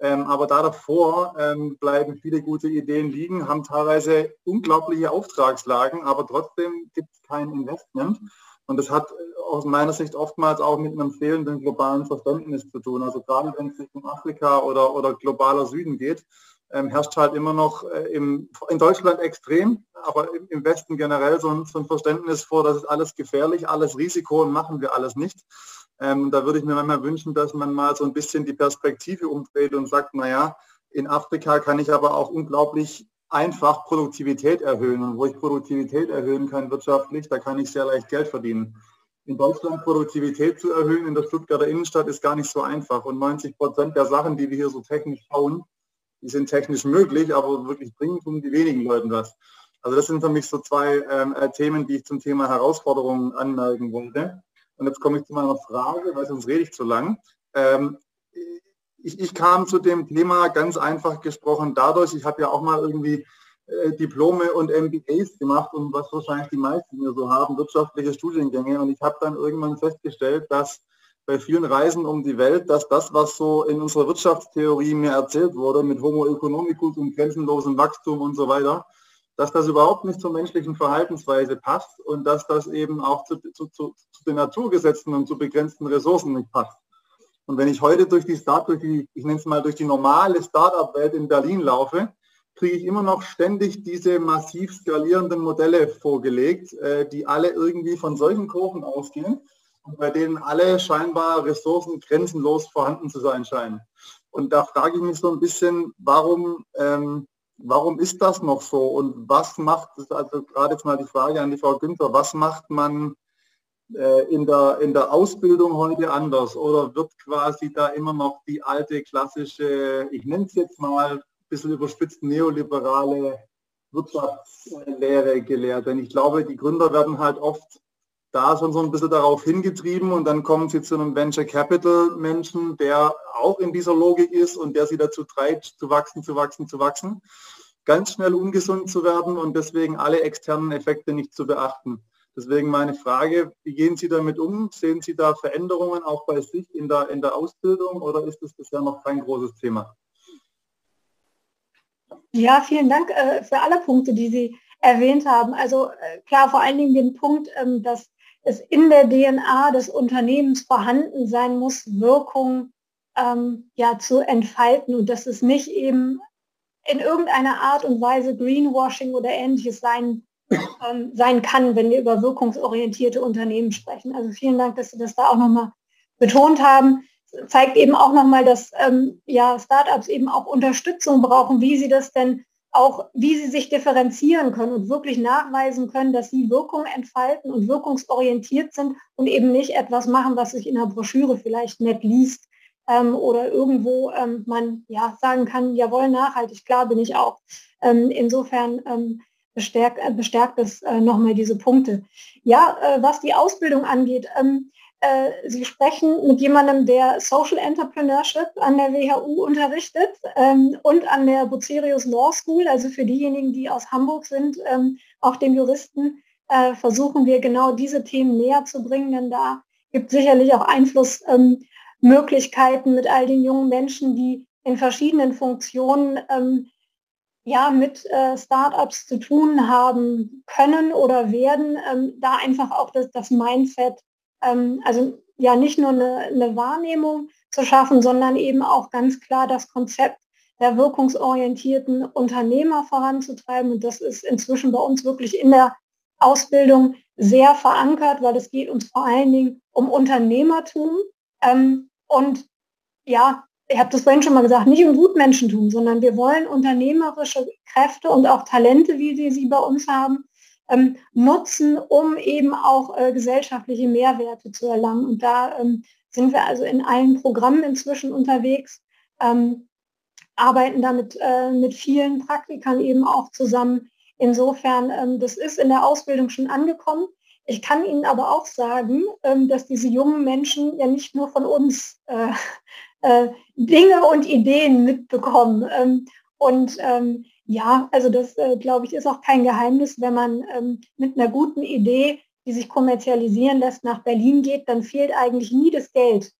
Ähm, aber da davor ähm, bleiben viele gute Ideen liegen, haben teilweise unglaubliche Auftragslagen, aber trotzdem gibt es kein Investment. Und das hat äh, aus meiner Sicht oftmals auch mit einem fehlenden globalen Verständnis zu tun. Also gerade wenn es Richtung Afrika oder, oder globaler Süden geht, ähm, herrscht halt immer noch äh, im, in Deutschland extrem, aber im, im Westen generell so ein, so ein, Verständnis vor, das ist alles gefährlich, alles Risiko und machen wir alles nicht. Ähm, da würde ich mir manchmal wünschen, dass man mal so ein bisschen die Perspektive umdreht und sagt, naja, in Afrika kann ich aber auch unglaublich einfach Produktivität erhöhen. Und wo ich Produktivität erhöhen kann wirtschaftlich, da kann ich sehr leicht Geld verdienen. In Deutschland Produktivität zu erhöhen in der Stuttgarter Innenstadt ist gar nicht so einfach. Und 90 Prozent der Sachen, die wir hier so technisch bauen, die sind technisch möglich, aber wirklich bringen tun die wenigen Leuten was. Also das sind für mich so zwei ähm, äh, Themen, die ich zum Thema Herausforderungen anmerken wollte. Und jetzt komme ich zu meiner Frage, weil sonst rede ich zu lang. Ähm, ich, ich, kam zu dem Thema ganz einfach gesprochen dadurch, ich habe ja auch mal irgendwie äh, Diplome und MBAs gemacht und was wahrscheinlich die meisten hier so haben, wirtschaftliche Studiengänge. Und ich habe dann irgendwann festgestellt, dass bei vielen Reisen um die Welt, dass das, was so in unserer Wirtschaftstheorie mir erzählt wurde, mit Homo economicus und grenzenlosem Wachstum und so weiter, dass das überhaupt nicht zur menschlichen Verhaltensweise passt und dass das eben auch zu, zu, zu, zu den Naturgesetzen und zu begrenzten Ressourcen nicht passt. Und wenn ich heute durch die Start, durch die, ich nenne es mal durch die normale Startup-Welt in Berlin laufe, kriege ich immer noch ständig diese massiv skalierenden Modelle vorgelegt, äh, die alle irgendwie von solchen Kurven ausgehen und bei denen alle scheinbar Ressourcen grenzenlos vorhanden zu sein scheinen. Und da frage ich mich so ein bisschen, warum, ähm, warum ist das noch so und was macht, also gerade jetzt mal die Frage an die Frau Günther, was macht man äh, in, der, in der Ausbildung heute anders oder wird quasi da immer noch die alte klassische, ich nenne es jetzt mal ein bisschen überspitzt neoliberale Wirtschaftslehre gelehrt? Denn ich glaube, die Gründer werden halt oft da schon so ein bisschen darauf hingetrieben und dann kommen sie zu einem Venture Capital Menschen, der auch in dieser Logik ist und der sie dazu treibt, zu wachsen, zu wachsen, zu wachsen, ganz schnell ungesund zu werden und deswegen alle externen Effekte nicht zu beachten. Deswegen meine Frage, wie gehen Sie damit um? Sehen Sie da Veränderungen auch bei sich in der, in der Ausbildung oder ist das bisher noch kein großes Thema? Ja, vielen Dank äh, für alle Punkte, die Sie erwähnt haben. Also äh, klar, vor allen Dingen den Punkt, ähm, dass es in der DNA des Unternehmens vorhanden sein muss, Wirkung ähm, ja zu entfalten und dass es nicht eben in irgendeiner Art und Weise Greenwashing oder ähnliches sein, ähm, sein kann, wenn wir über wirkungsorientierte Unternehmen sprechen. Also vielen Dank, dass Sie das da auch nochmal betont haben. Zeigt eben auch nochmal, dass ähm, ja, Startups eben auch Unterstützung brauchen, wie sie das denn auch, wie sie sich differenzieren können und wirklich nachweisen können, dass sie Wirkung entfalten und wirkungsorientiert sind und eben nicht etwas machen, was sich in der Broschüre vielleicht nett liest ähm, oder irgendwo ähm, man ja sagen kann, jawohl, nachhaltig, klar bin ich auch. Ähm, insofern ähm, bestärkt, äh, bestärkt es äh, nochmal diese Punkte. Ja, äh, was die Ausbildung angeht, ähm, äh, Sie sprechen mit jemandem, der Social Entrepreneurship an der WHU unterrichtet ähm, und an der Bucerius Law School. Also für diejenigen, die aus Hamburg sind, ähm, auch dem Juristen, äh, versuchen wir genau diese Themen näher zu bringen, denn da gibt sicherlich auch Einflussmöglichkeiten ähm, mit all den jungen Menschen, die in verschiedenen Funktionen ähm, ja, mit äh, Startups zu tun haben können oder werden, ähm, da einfach auch das, das Mindset ähm, also ja nicht nur eine, eine Wahrnehmung zu schaffen, sondern eben auch ganz klar das Konzept der wirkungsorientierten Unternehmer voranzutreiben. Und das ist inzwischen bei uns wirklich in der Ausbildung sehr verankert, weil es geht uns vor allen Dingen um Unternehmertum. Ähm, und ja, ich habe das vorhin schon mal gesagt, nicht um Gutmenschentum, sondern wir wollen unternehmerische Kräfte und auch Talente, wie wir sie bei uns haben, ähm, nutzen, um eben auch äh, gesellschaftliche Mehrwerte zu erlangen. Und da ähm, sind wir also in allen Programmen inzwischen unterwegs, ähm, arbeiten damit äh, mit vielen Praktikern eben auch zusammen. Insofern, ähm, das ist in der Ausbildung schon angekommen. Ich kann Ihnen aber auch sagen, ähm, dass diese jungen Menschen ja nicht nur von uns äh, [laughs] äh, Dinge und Ideen mitbekommen. Ähm, und ja, also das, äh, glaube ich, ist auch kein Geheimnis, wenn man ähm, mit einer guten Idee, die sich kommerzialisieren lässt, nach Berlin geht, dann fehlt eigentlich nie das Geld,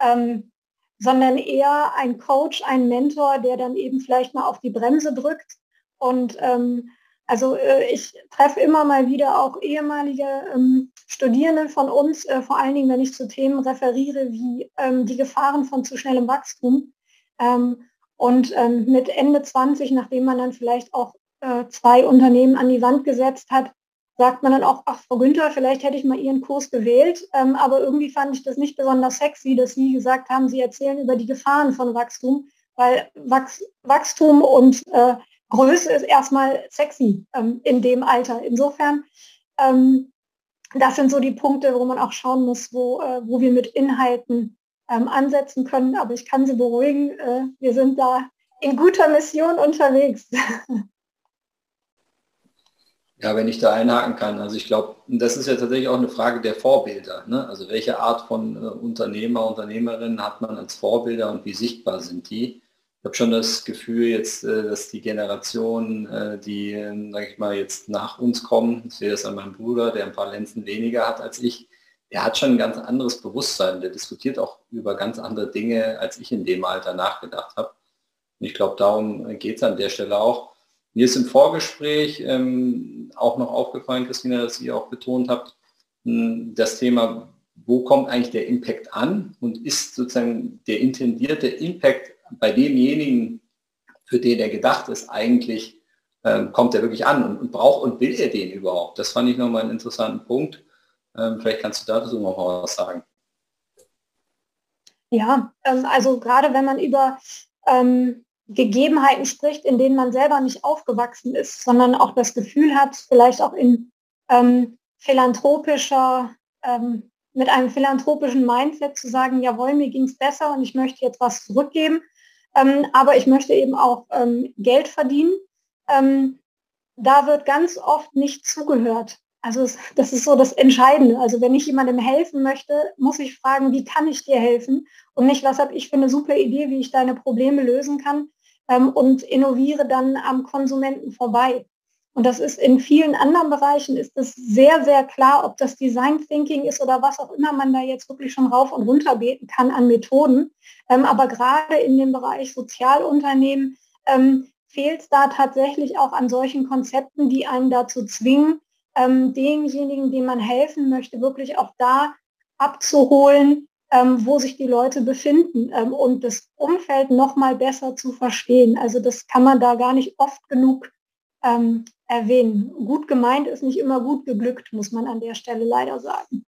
ähm, sondern eher ein Coach, ein Mentor, der dann eben vielleicht mal auf die Bremse drückt. Und ähm, also äh, ich treffe immer mal wieder auch ehemalige ähm, Studierende von uns, äh, vor allen Dingen, wenn ich zu Themen referiere wie ähm, die Gefahren von zu schnellem Wachstum. Und ähm, mit Ende 20, nachdem man dann vielleicht auch äh, zwei Unternehmen an die Wand gesetzt hat, sagt man dann auch, ach Frau Günther, vielleicht hätte ich mal Ihren Kurs gewählt, ähm, aber irgendwie fand ich das nicht besonders sexy, dass Sie gesagt haben, Sie erzählen über die Gefahren von Wachstum, weil Wachs Wachstum und äh, Größe ist erstmal sexy ähm, in dem Alter. Insofern, ähm, das sind so die Punkte, wo man auch schauen muss, wo, äh, wo wir mit Inhalten ähm, ansetzen können. Aber ich kann Sie beruhigen, äh, wir sind da in guter Mission unterwegs. [laughs] Ja, wenn ich da einhaken kann. Also ich glaube, das ist ja tatsächlich auch eine Frage der Vorbilder. Ne? Also welche Art von äh, Unternehmer, Unternehmerinnen hat man als Vorbilder und wie sichtbar sind die? Ich habe schon das Gefühl jetzt, äh, dass die Generation, äh, die, äh, sage ich mal, jetzt nach uns kommen, ich sehe das an meinem Bruder, der ein paar Lenzen weniger hat als ich, der hat schon ein ganz anderes Bewusstsein. Der diskutiert auch über ganz andere Dinge, als ich in dem Alter nachgedacht habe. Und ich glaube, darum geht es an der Stelle auch. Mir ist im Vorgespräch ähm, auch noch aufgefallen, Christina, dass ihr auch betont habt, hm, das Thema, wo kommt eigentlich der Impact an und ist sozusagen der intendierte Impact bei demjenigen, für den er gedacht ist, eigentlich ähm, kommt er wirklich an und, und, braucht und will er den überhaupt? Das fand ich nochmal einen interessanten Punkt. Ähm, vielleicht kannst du dazu noch was sagen. Ja, ähm, also gerade wenn man über ähm, Gegebenheiten spricht, in denen man selber nicht aufgewachsen ist, sondern auch das Gefühl hat, vielleicht auch in ähm, philanthropischer, ähm, mit einem philanthropischen Mindset zu sagen, jawohl, mir ging es besser und ich möchte jetzt was zurückgeben, ähm, aber ich möchte eben auch Geld verdienen. Da wird ganz oft nicht zugehört. Also das ist so das Entscheidende. Also wenn ich jemandem helfen möchte, muss ich fragen, wie kann ich dir helfen? Und nicht, was habe ich für eine super Idee, wie ich deine Probleme lösen kann, ähm, und innoviere dann am Konsumenten vorbei. Und das ist in vielen anderen Bereichen ist es sehr, sehr klar, ob das Design Thinking ist oder was auch immer man da jetzt wirklich schon rauf und runter beten kann an Methoden. Ähm, aber gerade in dem Bereich Sozialunternehmen ähm, fehlt es da tatsächlich auch an solchen Konzepten, die einen dazu zwingen, ähm, denjenigen, dem man helfen möchte, wirklich auch da abzuholen, ähm, wo sich die Leute befinden ähm, und das Umfeld noch mal besser zu verstehen. Also das kann man da gar nicht oft genug ähm, erwähnen. Gut gemeint ist nicht immer gut geglückt, muss man an der Stelle leider sagen.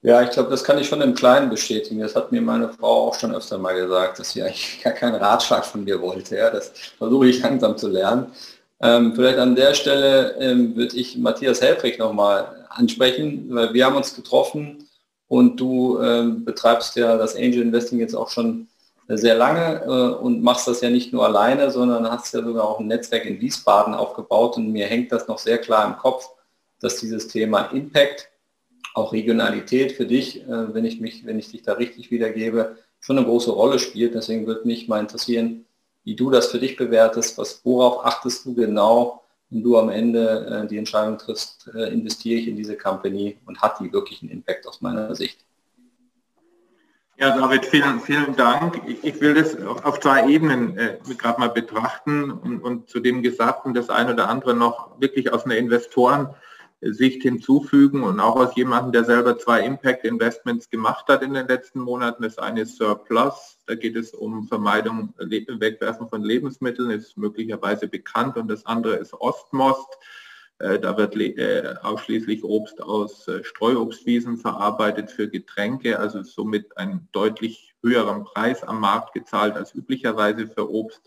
Ja, ich glaube, das kann ich schon im Kleinen bestätigen. Das hat mir meine Frau auch schon öfter mal gesagt, dass sie eigentlich gar keinen Ratschlag von mir wollte. Ja, das versuche ich langsam zu lernen. Ähm, vielleicht an der Stelle ähm, würde ich Matthias Helfrich nochmal ansprechen, weil wir haben uns getroffen und du äh, betreibst ja das Angel Investing jetzt auch schon sehr lange äh, und machst das ja nicht nur alleine, sondern hast ja sogar auch ein Netzwerk in Wiesbaden aufgebaut und mir hängt das noch sehr klar im Kopf, dass dieses Thema Impact, auch Regionalität für dich, äh, wenn ich mich, wenn ich dich da richtig wiedergebe, schon eine große Rolle spielt. Deswegen würde mich mal interessieren, wie du das für dich bewertest, was, worauf achtest du genau, wenn du am Ende äh, die Entscheidung triffst, äh, investiere ich in diese Company und hat die wirklich einen Impact aus meiner Sicht? Ja, David, vielen, vielen Dank. Ich, ich will das auf zwei Ebenen äh, gerade mal betrachten und, und zu dem Gesagten das eine oder andere noch wirklich aus einer Investoren- Sicht hinzufügen und auch aus jemandem, der selber zwei Impact Investments gemacht hat in den letzten Monaten. Das eine ist Surplus, da geht es um Vermeidung, Wegwerfen von Lebensmitteln, ist möglicherweise bekannt und das andere ist Ostmost. Äh, da wird äh, ausschließlich Obst aus äh, Streuobstwiesen verarbeitet für Getränke, also somit einen deutlich höheren Preis am Markt gezahlt als üblicherweise für Obst.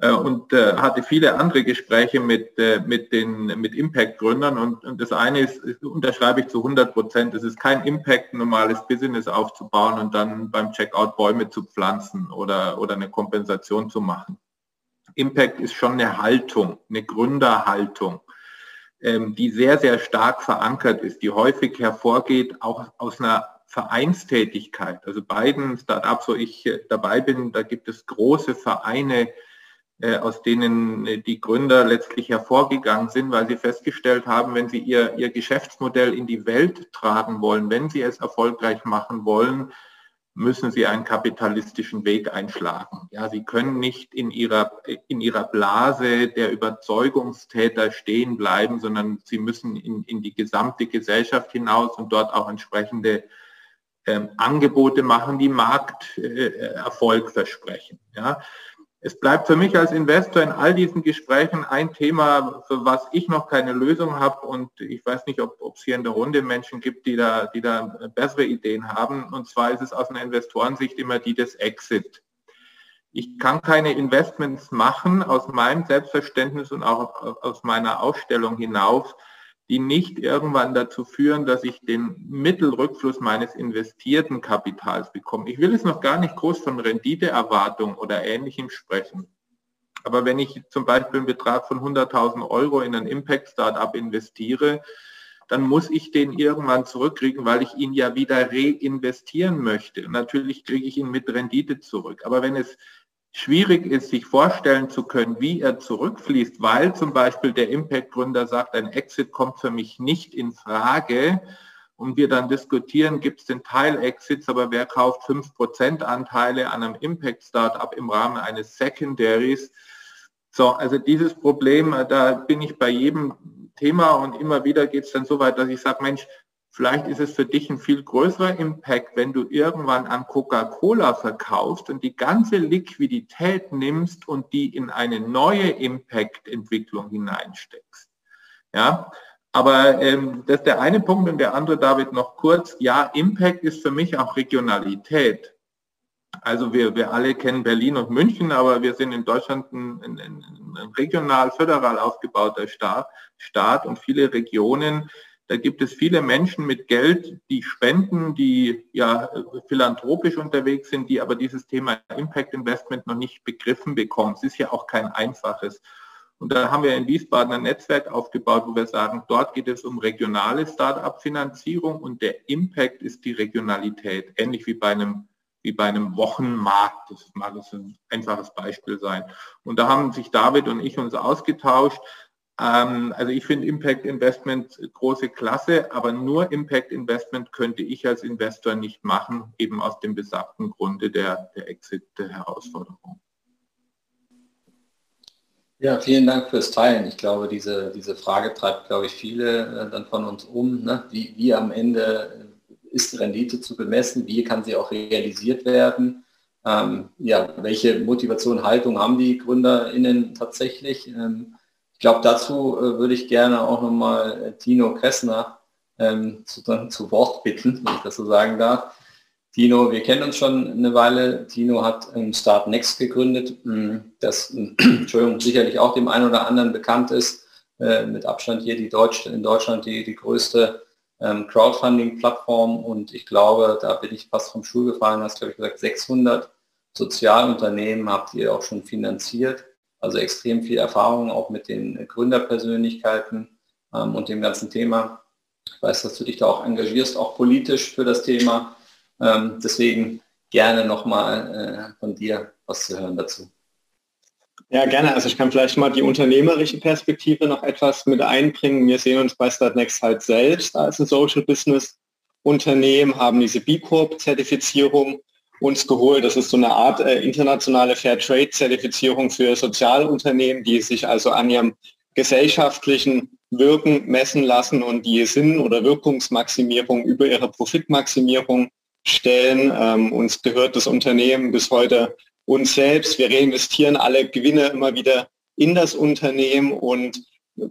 Äh, und äh, hatte viele andere Gespräche mit, äh, mit den mit Impact-Gründern und, und das eine ist, unterschreibe ich zu 100 Prozent, es ist kein Impact, ein normales Business aufzubauen und dann beim Checkout Bäume zu pflanzen oder, oder eine Kompensation zu machen. Impact ist schon eine Haltung, eine Gründerhaltung, ähm, die sehr, sehr stark verankert ist, die häufig hervorgeht auch aus einer Vereinstätigkeit. Also beiden Startups, wo ich dabei bin, da gibt es große Vereine, aus denen äh, die Gründer letztlich hervorgegangen sind, weil sie festgestellt haben, wenn sie ihr, ihr Geschäftsmodell in die Welt tragen wollen, wenn sie es erfolgreich machen wollen, müssen sie einen kapitalistischen Weg einschlagen. Ja, sie können nicht in ihrer, in ihrer Blase der Überzeugungstäter stehen bleiben, sondern sie müssen in, in die gesamte Gesellschaft hinaus und dort auch entsprechende ähm, Angebote machen, die Markterfolg äh, versprechen. Ja, es bleibt für mich als Investor in all diesen Gesprächen ein Thema, für was ich noch keine Lösung habe und ich weiß nicht, ob, es hier in der Runde Menschen gibt, die da, die da bessere Ideen haben. Und zwar ist es aus einer Investorensicht immer die des Exit. Ich kann keine Investments machen aus meinem Selbstverständnis und auch aus meiner Ausstellung hinauf, die nicht irgendwann dazu führen, dass ich den Mittelrückfluss meines investierten Kapitals bekomme. Ich will es noch gar nicht groß von Renditeerwartung oder Ähnlichem sprechen. Aber wenn ich zum Beispiel einen Betrag von 100.000 Euro in ein Impact-Startup investiere, dann muss ich den irgendwann zurückkriegen, weil ich ihn ja wieder reinvestieren möchte. Natürlich kriege ich ihn mit Rendite zurück. Aber wenn es schwierig ist, sich vorstellen zu können, wie er zurückfließt, weil zum Beispiel der Impact-Gründer sagt, ein Exit kommt für mich nicht in Frage und wir dann diskutieren, gibt es den Teil-Exits, aber wer kauft 5% Anteile an einem Impact-Startup im Rahmen eines Secondaries? So, also dieses Problem, da bin ich bei jedem Thema und immer wieder geht es dann so weit, dass ich sage, Mensch, Vielleicht ist es für dich ein viel größerer Impact, wenn du irgendwann an Coca-Cola verkaufst und die ganze Liquidität nimmst und die in eine neue Impact-Entwicklung hineinsteckst. Ja, aber ähm, das ist der eine Punkt und der andere, David, noch kurz. Ja, Impact ist für mich auch Regionalität. Also wir, wir alle kennen Berlin und München, aber wir sind in Deutschland ein, ein, ein regional, föderal aufgebauter Staat, Staat und viele Regionen da gibt es viele Menschen mit Geld, die spenden, die ja philanthropisch unterwegs sind, die aber dieses Thema Impact Investment noch nicht begriffen bekommen. Es ist ja auch kein einfaches. Und da haben wir in Wiesbaden ein Netzwerk aufgebaut, wo wir sagen, dort geht es um regionale Start-up-Finanzierung und der Impact ist die Regionalität, ähnlich wie bei einem wie bei einem Wochenmarkt. Das mag ein einfaches Beispiel sein. Und da haben sich David und ich uns ausgetauscht. Ähm, also ich finde Impact Investment große Klasse, aber nur Impact Investment könnte ich als Investor nicht machen, eben aus dem besagten Grunde der, der Exit-Herausforderung. Ja, vielen Dank fürs Teilen. Ich glaube, diese, diese Frage treibt, glaube ich, viele äh, dann von uns um. Ne? Wie, wie am Ende ist Rendite zu bemessen? Wie kann sie auch realisiert werden? Ähm, ja, welche Motivation, Haltung haben die GründerInnen tatsächlich? Ähm, ich glaube, dazu äh, würde ich gerne auch nochmal äh, Tino Kressner ähm, zu, zu, Wort bitten, wenn ich das so sagen darf. Tino, wir kennen uns schon eine Weile. Tino hat ähm, Start Next gegründet, hm, das [clears throat] Entschuldigung, sicherlich auch dem einen oder anderen bekannt ist. Äh, mit Abstand hier die Deutsch, in Deutschland die, die größte ähm, Crowdfunding-Plattform und ich glaube, da bin ich fast vom Stuhl gefallen, hast glaube ich gesagt, 600 Sozialunternehmen habt ihr auch schon finanziert. Also extrem viel Erfahrung auch mit den Gründerpersönlichkeiten ähm, und dem ganzen Thema. Ich weiß, dass du dich da auch engagierst, auch politisch für das Thema. Ähm, deswegen gerne nochmal äh, von dir was zu hören dazu. Ja, gerne. Also ich kann vielleicht mal die unternehmerische Perspektive noch etwas mit einbringen. Wir sehen uns bei Startnext halt selbst als ein Social Business Unternehmen, haben diese B Corp Zertifizierung uns geholt. Das ist so eine Art äh, internationale Fair Trade Zertifizierung für Sozialunternehmen, die sich also an ihrem gesellschaftlichen Wirken messen lassen und die Sinn- oder Wirkungsmaximierung über ihre Profitmaximierung stellen. Ähm, uns gehört das Unternehmen bis heute uns selbst. Wir reinvestieren alle Gewinne immer wieder in das Unternehmen und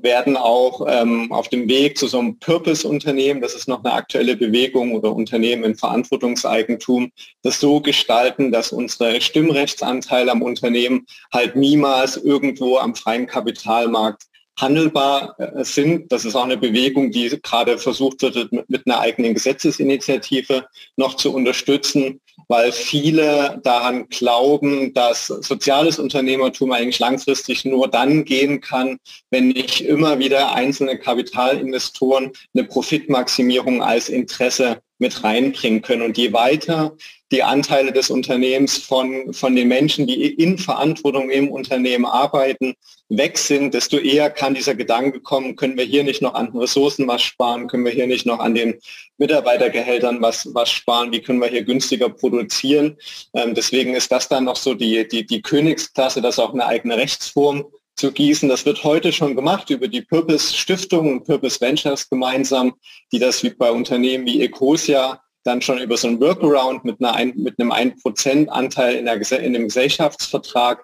werden auch ähm, auf dem Weg zu so einem Purpose-Unternehmen, das ist noch eine aktuelle Bewegung oder Unternehmen in Verantwortungseigentum, das so gestalten, dass unsere Stimmrechtsanteile am Unternehmen halt niemals irgendwo am freien Kapitalmarkt handelbar äh, sind. Das ist auch eine Bewegung, die gerade versucht wird, mit einer eigenen Gesetzesinitiative noch zu unterstützen, weil viele daran glauben, dass soziales Unternehmertum eigentlich langfristig nur dann gehen kann, wenn nicht immer wieder einzelne Kapitalinvestoren eine Profitmaximierung als Interesse mit reinbringen können. Und je weiter die Anteile des Unternehmens von, von den Menschen, die in Verantwortung im Unternehmen arbeiten, weg sind, desto eher kann dieser Gedanke kommen, können wir hier nicht noch an Ressourcen was sparen, können wir hier nicht noch an den Mitarbeitergehältern was, was sparen, wie können wir hier günstiger produzieren. Ähm, deswegen ist das dann noch so die, die, die Königsklasse, das auch eine eigene Rechtsform zu gießen. Das wird heute schon gemacht über die Purpose Stiftung und Purpose Ventures gemeinsam, die das wie bei Unternehmen wie Ecosia dann schon über so ein Workaround mit, einer, mit einem 1% Anteil in, der, in dem Gesellschaftsvertrag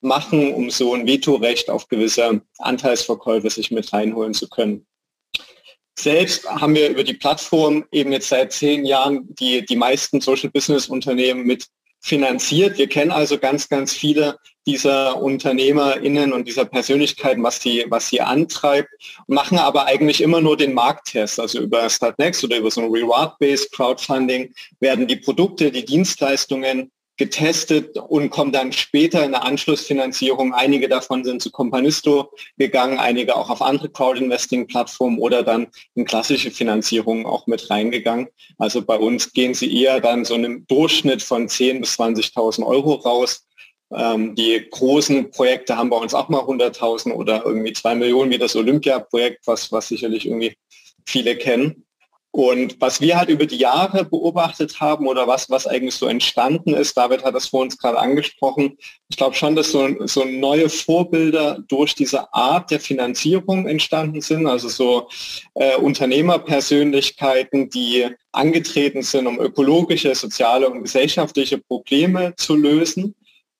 machen, um so ein Vetorecht auf gewisse Anteilsverkäufe sich mit reinholen zu können. Selbst haben wir über die Plattform eben jetzt seit zehn Jahren die, die meisten Social Business Unternehmen mit finanziert. Wir kennen also ganz, ganz viele dieser UnternehmerInnen und dieser Persönlichkeiten, was sie, was sie antreibt, machen aber eigentlich immer nur den Markttest. Also über Startnext oder über so ein Reward-Based Crowdfunding werden die Produkte, die Dienstleistungen getestet und kommen dann später in der Anschlussfinanzierung. Einige davon sind zu Companisto gegangen, einige auch auf andere Crowd-Investing-Plattformen oder dann in klassische Finanzierungen auch mit reingegangen. Also bei uns gehen sie eher dann so einem Durchschnitt von 10.000 bis 20.000 Euro raus. Ähm, die großen Projekte haben bei uns auch mal 100.000 oder irgendwie zwei Millionen wie das Olympia-Projekt, was, was sicherlich irgendwie viele kennen. Und was wir halt über die Jahre beobachtet haben oder was, was eigentlich so entstanden ist, David hat das vor uns gerade angesprochen, ich glaube schon, dass so, so neue Vorbilder durch diese Art der Finanzierung entstanden sind, also so äh, Unternehmerpersönlichkeiten, die angetreten sind, um ökologische, soziale und gesellschaftliche Probleme zu lösen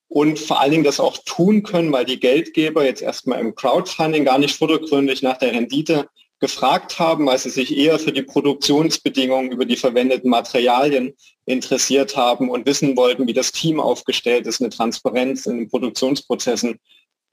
und vor allen Dingen das auch tun können, weil die Geldgeber jetzt erstmal im Crowdfunding gar nicht vordergründig nach der Rendite gefragt haben, weil sie sich eher für die Produktionsbedingungen über die verwendeten Materialien interessiert haben und wissen wollten, wie das Team aufgestellt ist, eine Transparenz in den Produktionsprozessen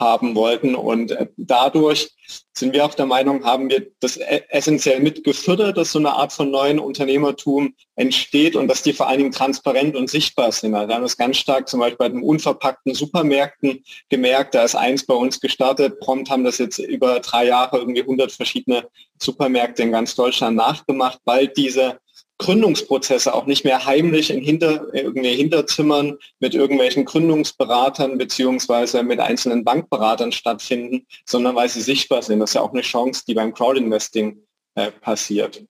haben wollten. Und äh, dadurch sind wir auch der Meinung, haben wir das e-, essentiell mitgefördert, dass so eine Art von neuen Unternehmertum entsteht und dass die vor allen Dingen transparent und sichtbar sind. Also wir haben das ganz stark zum Beispiel bei den unverpackten Supermärkten gemerkt. Da ist eins bei uns gestartet. Prompt haben das jetzt über drei Jahre irgendwie 100 verschiedene Supermärkte in ganz Deutschland nachgemacht, weil diese Gründungsprozesse auch nicht mehr heimlich in Hinter, irgendwie Hinterzimmern mit irgendwelchen Gründungsberatern beziehungsweise mit einzelnen Bankberatern stattfinden, sondern weil sie sichtbar sind. Das ist ja auch eine Chance, die beim Crowdinvesting äh, passiert.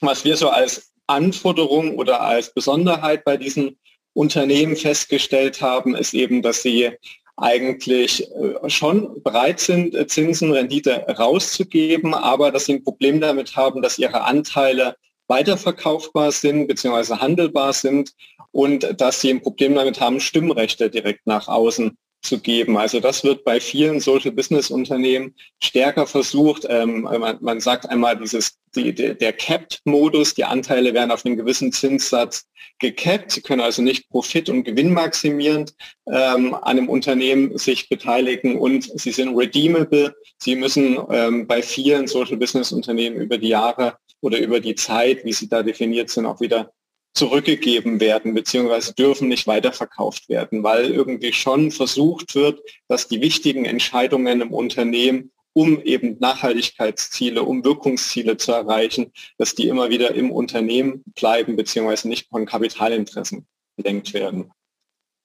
Was wir so als Anforderung oder als Besonderheit bei diesen Unternehmen festgestellt haben, ist eben, dass sie eigentlich äh, schon bereit sind, Zinsen, Rendite rauszugeben, aber dass sie ein Problem damit haben, dass ihre Anteile weiterverkaufbar sind bzw. handelbar sind und dass sie ein Problem damit haben, Stimmrechte direkt nach außen zu geben. Also das wird bei vielen Social Business Unternehmen stärker versucht. Ähm, man, man, sagt einmal dieses die, der Capped-Modus, die Anteile werden auf einen gewissen Zinssatz gecapped. Sie können also nicht profit- und gewinnmaximierend ähm, an einem Unternehmen sich beteiligen und sie sind redeemable. Sie müssen ähm, bei vielen Social Business Unternehmen über die Jahre oder über die Zeit, wie sie da definiert sind, auch wieder zurückgegeben werden, beziehungsweise dürfen nicht weiterverkauft werden, weil irgendwie schon versucht wird, dass die wichtigen Entscheidungen im Unternehmen, um eben Nachhaltigkeitsziele, um Wirkungsziele zu erreichen, dass die immer wieder im Unternehmen bleiben, beziehungsweise nicht von Kapitalinteressen gelenkt werden.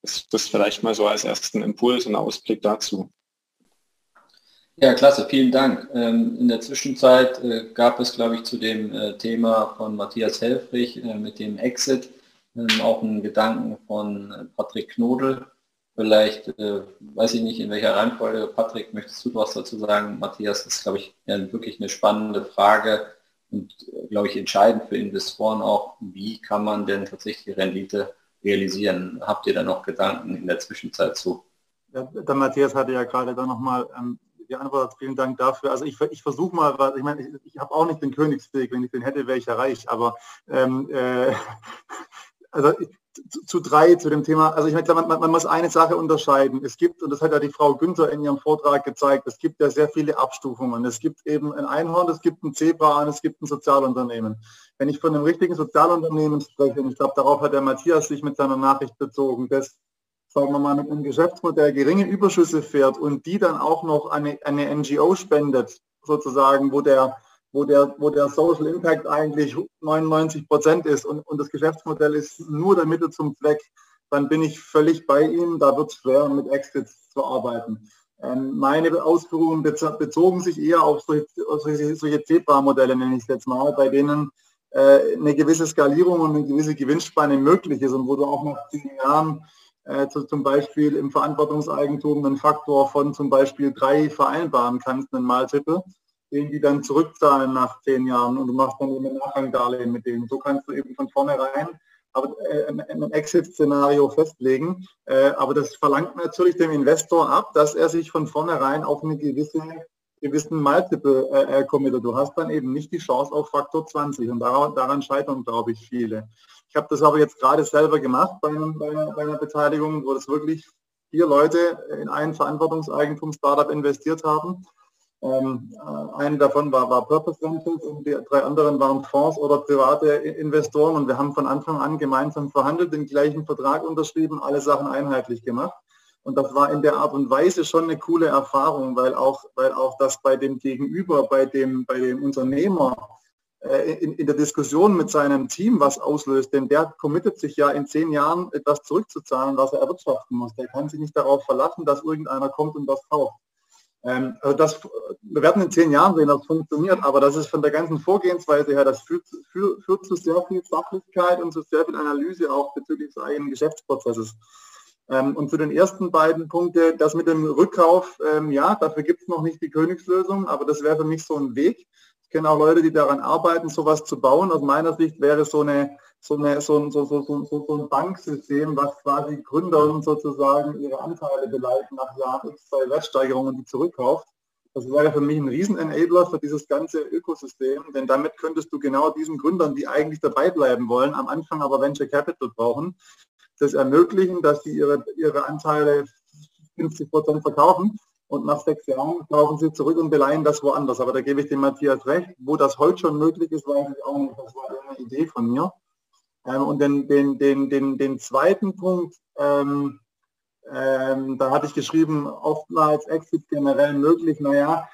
Das, das vielleicht mal so als ersten Impuls und Ausblick dazu. Ja, klasse, vielen Dank. Ähm, in der Zwischenzeit äh, gab es, glaube ich, zu dem äh, Thema von Matthias Helfrich äh, mit dem Exit ähm, auch einen Gedanken von Patrick Knodel. Vielleicht, weiß ich nicht, in welcher Reihenfolge, Patrick, möchtest du was dazu sagen? Matthias, das ist, glaube ich, wirklich eine spannende Frage und, glaube ich, entscheidend für Investoren auch. Wie kann man denn tatsächlich Rendite realisieren? Habt ihr da noch Gedanken in der Zwischenzeit zu? Ja, der Matthias hatte ja gerade da nochmal ähm, die Antwort. Vielen Dank dafür. Also ich, ich versuche mal, was, ich meine, ich, ich habe auch nicht den Königsweg. Wenn ich den hätte, wäre ich ja reich. Aber ähm, äh, [laughs] also zu, zu, drei zu dem Thema. Also ich meine, man, man, man, muss eine Sache unterscheiden. Es gibt, und das hat ja die Frau Günther in ihrem Vortrag gezeigt, es gibt ja sehr viele Abstufungen. Es gibt eben ein Einhorn, es gibt ein Zebra und es gibt ein Sozialunternehmen. Wenn ich von einem richtigen Sozialunternehmen spreche, und ich glaube, darauf hat der Matthias sich mit seiner Nachricht bezogen, das sagen wir mal, mit einem Geschäftsmodell geringe Überschüsse fährt und die dann auch noch eine, eine NGO spendet, sozusagen, wo der, wo der, wo der Social Impact eigentlich 99 Prozent ist und, und das Geschäftsmodell ist nur der Mittel zum Zweck, dann bin ich völlig bei ihm. Da wird es schwer, mit Exits zu arbeiten. Ähm, meine Ausführungen bezogen sich eher auf solche, solche, solche Zebra-Modelle, nenne ich es jetzt mal, bei denen äh, eine gewisse Skalierung und eine gewisse Gewinnspanne möglich ist und wo du auch nach zehn Jahren äh, zu, zum Beispiel im Verantwortungseigentum einen Faktor von zum Beispiel drei vereinbaren kannst, einen Maltippe, den die dann zurückzahlen nach zehn Jahren und du machst dann eben ein Nachrangdarlehen mit denen. So kannst du eben von vornherein aber, äh, ein Exit-Szenario festlegen. Äh, aber das verlangt natürlich dem Investor ab, dass er sich von vornherein auf eine gewisse gewissen Multiple äh, Committer. Du hast dann eben nicht die Chance auf Faktor 20 und daran, daran scheitern, glaube ich, viele. Habe das aber jetzt gerade selber gemacht bei, bei, bei einer Beteiligung, wo das wirklich vier Leute in ein Verantwortungseigentum-Startup investiert haben. Ähm, äh, eine davon war, war Purpose Ventures und die drei anderen waren Fonds oder private Investoren und wir haben von Anfang an gemeinsam verhandelt, den gleichen Vertrag unterschrieben, alle Sachen einheitlich gemacht. Und das war in der Art und Weise schon eine coole Erfahrung, weil auch, weil auch das bei dem Gegenüber, bei dem, bei dem Unternehmer in, in, der Diskussion mit seinem Team was auslöst, denn der committet sich ja in zehn Jahren etwas zurückzuzahlen, was er erwirtschaften muss. Der kann sich nicht darauf verlassen, dass irgendeiner kommt und das kauft. Ähm, also das, wir werden in zehn Jahren sehen, ob es funktioniert, aber das ist von der ganzen Vorgehensweise her, das führt, führt, führt zu sehr viel Sachlichkeit und zu sehr viel Analyse auch bezüglich des eigenen Geschäftsprozesses. Ähm, und zu den ersten beiden Punkten, das mit dem Rückkauf, ähm, ja, dafür gibt es noch nicht die Königslösung, aber das wäre für mich so ein Weg. Ich kenne auch Leute, die daran arbeiten, sowas zu bauen. Aus meiner Sicht wäre so eine so, eine, so, ein, so, so, so, so ein Banksystem, was quasi Gründer sozusagen ihre Anteile beleidigt nach Jahren X bei Wertsteigerungen die zurückkauft. Das wäre für mich ein Riesen-Enabler für dieses ganze Ökosystem, denn damit könntest du genau diesen Gründern, die eigentlich dabei bleiben wollen, am Anfang aber Venture Capital brauchen, das ermöglichen, dass sie ihre, ihre Anteile 50 Prozent verkaufen und nach sechs Jahren kaufen sie zurück und beleihen das woanders. Aber da gebe ich dem Matthias recht. Wo das heute schon möglich ist, weiß ich auch nicht. Das war eine Idee von mir. Ähm, und den, den, den, den, den zweiten Punkt, ähm, ähm, da hatte ich geschrieben, oftmals Exit generell möglich. Naja,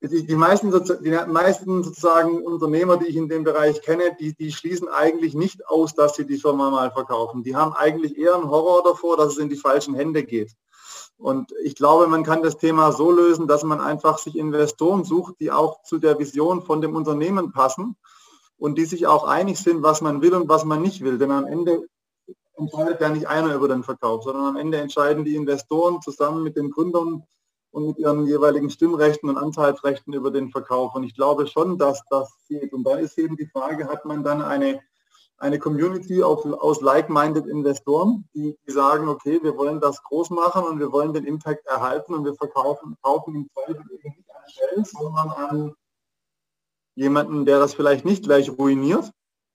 die meisten, die meisten sozusagen Unternehmer, die ich in dem Bereich kenne, die, die schließen eigentlich nicht aus, dass sie die Firma mal verkaufen. Die haben eigentlich eher einen Horror davor, dass es in die falschen Hände geht. Und ich glaube, man kann das Thema so lösen, dass man einfach sich Investoren sucht, die auch zu der Vision von dem Unternehmen passen und die sich auch einig sind, was man will und was man nicht will. Denn am Ende entscheidet ja nicht einer über den Verkauf, sondern am Ende entscheiden die Investoren zusammen mit den Gründern und mit ihren jeweiligen Stimmrechten und Anteilsrechten über den Verkauf. Und ich glaube schon, dass das geht. Und da ist eben die Frage, hat man dann eine, eine Community auf, aus like-minded Investoren, die, die, sagen, okay, wir wollen das groß machen und wir wollen den Impact erhalten und wir verkaufen kaufen im Zweifel eben nicht an Shell, sondern an jemanden, der das vielleicht nicht gleich ruiniert.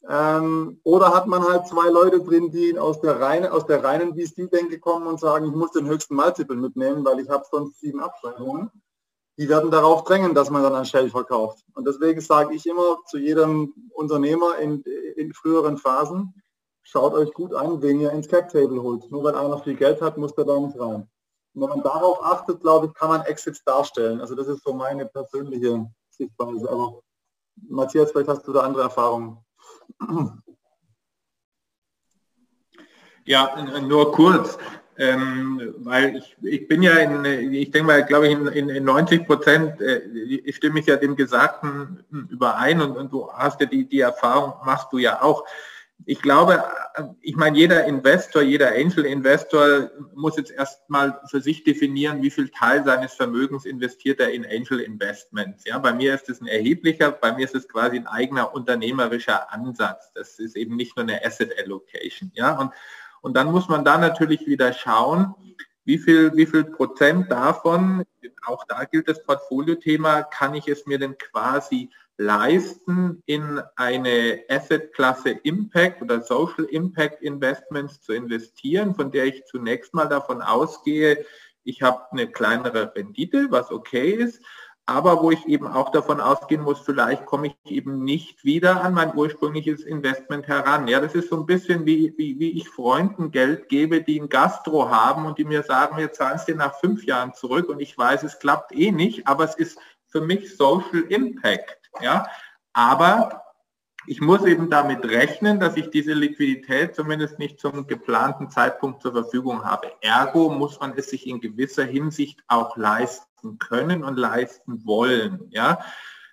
Ähm, oder hat man halt zwei Leute drin, die aus der, reine, aus der reinen VC-Denke kommen und sagen, ich muss den höchsten Multiple mitnehmen, weil ich habe sonst sieben Abschreibungen. Die werden darauf drängen, dass man dann an Shell verkauft. Und deswegen sage ich immer zu jedem Unternehmer in, in früheren Phasen, schaut euch gut an, wen ihr ins Cap-Table holt. Nur weil einer viel Geld hat, muss der da nicht rein. Und wenn man darauf achtet, glaube ich, kann man Exits darstellen. Also das ist so meine persönliche Sichtweise. Aber Matthias, vielleicht hast du da andere Erfahrungen. Ja, nur kurz, ähm, weil ich, ich bin ja in, ich denke mal, glaube ich, in, in, in 90 Prozent äh, stimme ich ja dem Gesagten überein und, und du hast ja die, die Erfahrung, machst du ja auch ich glaube, ich meine, jeder Investor, jeder Angel-Investor muss jetzt erstmal für sich definieren, wie viel Teil seines Vermögens investiert er in Angel-Investments. Ja, bei mir ist es ein erheblicher, bei mir ist es quasi ein eigener unternehmerischer Ansatz. Das ist eben nicht nur eine Asset Allocation. Ja, und, und dann muss man da natürlich wieder schauen, wie viel, wie viel Prozent davon, auch da gilt das Portfolio-Thema, kann ich es mir denn quasi leisten, in eine Asset-Klasse Impact oder Social Impact Investments zu investieren, von der ich zunächst mal davon ausgehe, ich habe eine kleinere Rendite, was okay ist, aber wo ich eben auch davon ausgehen muss, vielleicht komme ich eben nicht wieder an mein ursprüngliches Investment heran. Ja, das ist so ein bisschen wie, wie, wie ich Freunden Geld gebe, die ein Gastro haben und die mir sagen, wir zahlen es dir nach fünf Jahren zurück und ich weiß, es klappt eh nicht, aber es ist für mich Social Impact. Ja? Aber ich muss eben damit rechnen, dass ich diese Liquidität zumindest nicht zum geplanten Zeitpunkt zur Verfügung habe. Ergo muss man es sich in gewisser Hinsicht auch leisten können und leisten wollen. Ja?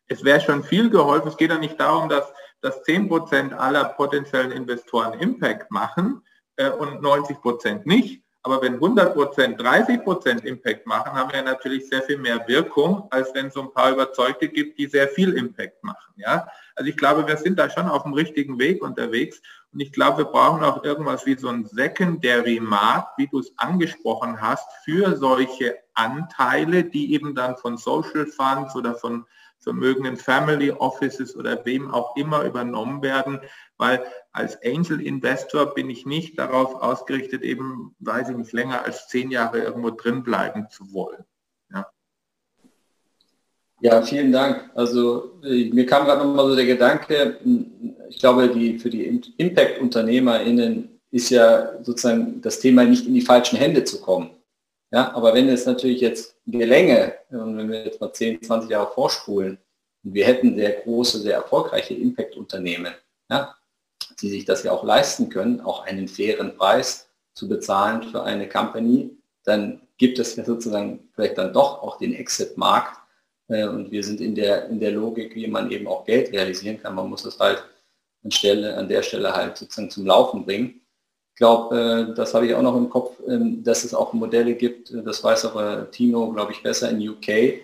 Es wäre schon viel geholfen. Es geht ja nicht darum, dass, dass 10% aller potenziellen Investoren Impact machen äh, und 90% nicht. Aber wenn 100 Prozent, 30 Prozent Impact machen, haben wir natürlich sehr viel mehr Wirkung, als wenn es so ein paar Überzeugte gibt, die sehr viel Impact machen. Ja? Also ich glaube, wir sind da schon auf dem richtigen Weg unterwegs und ich glaube, wir brauchen auch irgendwas wie so ein Secondary Markt, wie du es angesprochen hast, für solche Anteile, die eben dann von Social Funds oder von vermögenden Family Offices oder wem auch immer übernommen werden, weil als Angel Investor bin ich nicht darauf ausgerichtet, eben, weiß ich nicht, länger als zehn Jahre irgendwo drin bleiben zu wollen. Ja, vielen Dank. Also äh, mir kam gerade nochmal so der Gedanke, ich glaube, die, für die Impact-UnternehmerInnen ist ja sozusagen das Thema nicht in die falschen Hände zu kommen. Ja, aber wenn es natürlich jetzt gelänge, und wenn wir jetzt mal 10, 20 Jahre vorspulen, und wir hätten sehr große, sehr erfolgreiche Impact-Unternehmen, ja, die sich das ja auch leisten können, auch einen fairen Preis zu bezahlen für eine Company, dann gibt es ja sozusagen vielleicht dann doch auch den Exit-Markt. Äh, und wir sind in der, in der Logik, wie man eben auch Geld realisieren kann. Man muss es halt an, Stelle, an der Stelle halt sozusagen zum Laufen bringen glaube, äh, das habe ich auch noch im Kopf, ähm, dass es auch Modelle gibt, äh, das weiß aber Tino, glaube ich, besser in UK,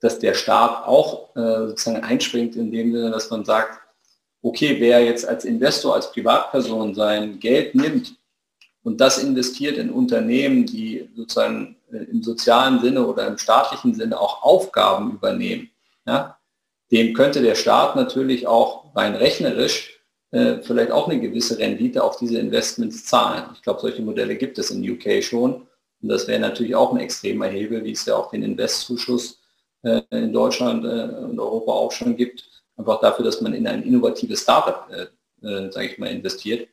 dass der Staat auch sozusagen einspringt in dem Sinne, dass man sagt, okay, wer jetzt als Investor, als Privatperson sein Geld nimmt und das investiert in Unternehmen, die sozusagen im sozialen Sinne oder im staatlichen Sinne auch Aufgaben übernehmen, ja, dem könnte der Staat natürlich auch rein rechnerisch äh, vielleicht auch eine gewisse Rendite auf diese Investments zahlen. Ich glaube, solche Modelle gibt es in UK schon. Und das wäre natürlich auch ein extremer Hebel, wie es ja auch den Investzuschuss äh, in Deutschland äh, und Europa auch schon gibt. Einfach dafür, dass man in ein innovatives Startup, äh, äh, sage ich mal, investiert.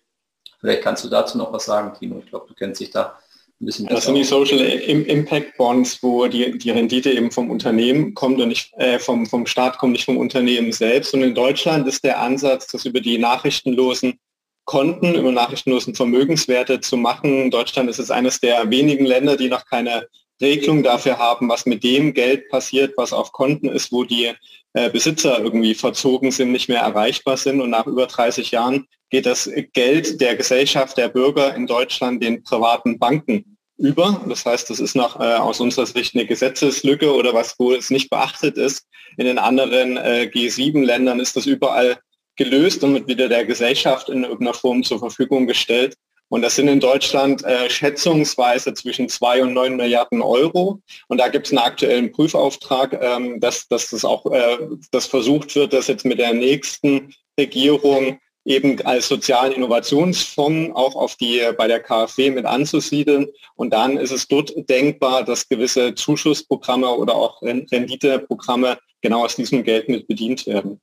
Vielleicht kannst du dazu noch was sagen, Tino. Ich glaube, du kennst dich da ein bisschen Das sind die Social Impact Bonds, wo die, die Rendite eben vom Unternehmen kommt und nicht äh, vom, vom Staat kommt, nicht vom Unternehmen selbst. Und in Deutschland ist der Ansatz, das über die nachrichtenlosen Konten, über nachrichtenlosen Vermögenswerte zu machen. In Deutschland ist es eines der wenigen Länder, die noch keine Regelung dafür haben, was mit dem Geld passiert, was auf Konten ist, wo die äh, Besitzer irgendwie verzogen sind, nicht mehr erreichbar sind. Und nach über 30 Jahren geht das Geld der Gesellschaft, der Bürger in Deutschland den privaten Banken über. Das heißt, das ist noch äh, aus unserer Sicht eine Gesetzeslücke oder was, wo es nicht beachtet ist. In den anderen äh, G7-Ländern ist das überall gelöst und wird wieder der Gesellschaft in irgendeiner Form zur Verfügung gestellt. Und das sind in Deutschland äh, schätzungsweise zwischen zwei und neun Milliarden Euro. Und da gibt es einen aktuellen Prüfauftrag, ähm, dass, dass das auch äh, das versucht wird, das jetzt mit der nächsten Regierung eben als sozialen Innovationsfonds auch auf die bei der KfW mit anzusiedeln. Und dann ist es dort denkbar, dass gewisse Zuschussprogramme oder auch Renditeprogramme genau aus diesem Geld mit bedient werden.